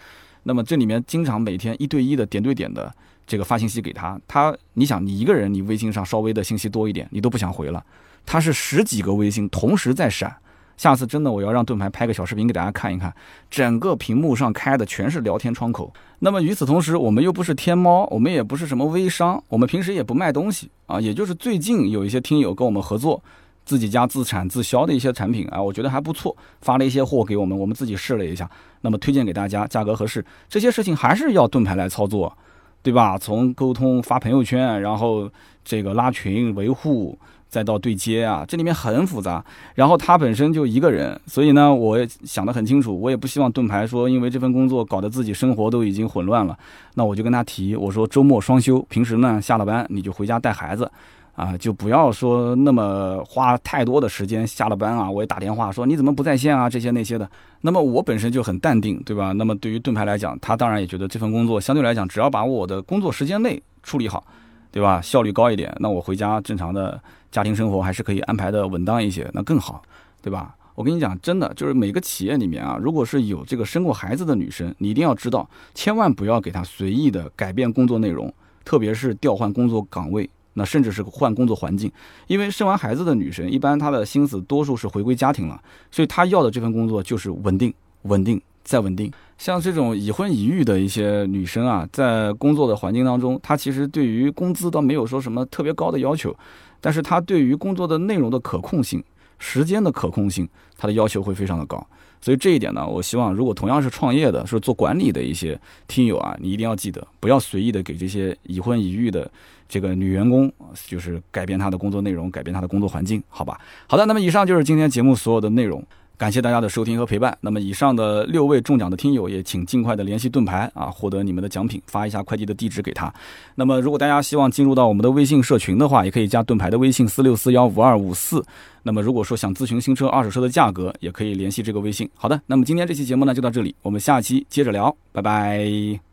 Speaker 1: 那么这里面经常每天一对一的点对点的。这个发信息给他，他你想你一个人，你微信上稍微的信息多一点，你都不想回了。他是十几个微信同时在闪，下次真的我要让盾牌拍个小视频给大家看一看，整个屏幕上开的全是聊天窗口。那么与此同时，我们又不是天猫，我们也不是什么微商，我们平时也不卖东西啊，也就是最近有一些听友跟我们合作，自己家自产自销的一些产品啊，我觉得还不错，发了一些货给我们，我们自己试了一下，那么推荐给大家，价格合适，这些事情还是要盾牌来操作。对吧？从沟通发朋友圈，然后这个拉群维护，再到对接啊，这里面很复杂。然后他本身就一个人，所以呢，我也想得很清楚，我也不希望盾牌说因为这份工作搞得自己生活都已经混乱了。那我就跟他提，我说周末双休，平时呢下了班你就回家带孩子。啊，就不要说那么花太多的时间，下了班啊，我也打电话说你怎么不在线啊，这些那些的。那么我本身就很淡定，对吧？那么对于盾牌来讲，他当然也觉得这份工作相对来讲，只要把我的工作时间内处理好，对吧？效率高一点，那我回家正常的家庭生活还是可以安排的稳当一些，那更好，对吧？我跟你讲，真的就是每个企业里面啊，如果是有这个生过孩子的女生，你一定要知道，千万不要给她随意的改变工作内容，特别是调换工作岗位。那甚至是换工作环境，因为生完孩子的女生，一般她的心思多数是回归家庭了，所以她要的这份工作就是稳定、稳定再稳定。像这种已婚已育的一些女生啊，在工作的环境当中，她其实对于工资倒没有说什么特别高的要求，但是她对于工作的内容的可控性、时间的可控性，她的要求会非常的高。所以这一点呢，我希望如果同样是创业的，是做管理的一些听友啊，你一定要记得，不要随意的给这些已婚已育的这个女员工，就是改变她的工作内容，改变她的工作环境，好吧？好的，那么以上就是今天节目所有的内容。感谢大家的收听和陪伴。那么以上的六位中奖的听友也请尽快的联系盾牌啊，获得你们的奖品，发一下快递的地址给他。那么如果大家希望进入到我们的微信社群的话，也可以加盾牌的微信四六四幺五二五四。那么如果说想咨询新车、二手车的价格，也可以联系这个微信。好的，那么今天这期节目呢就到这里，我们下期接着聊，拜拜。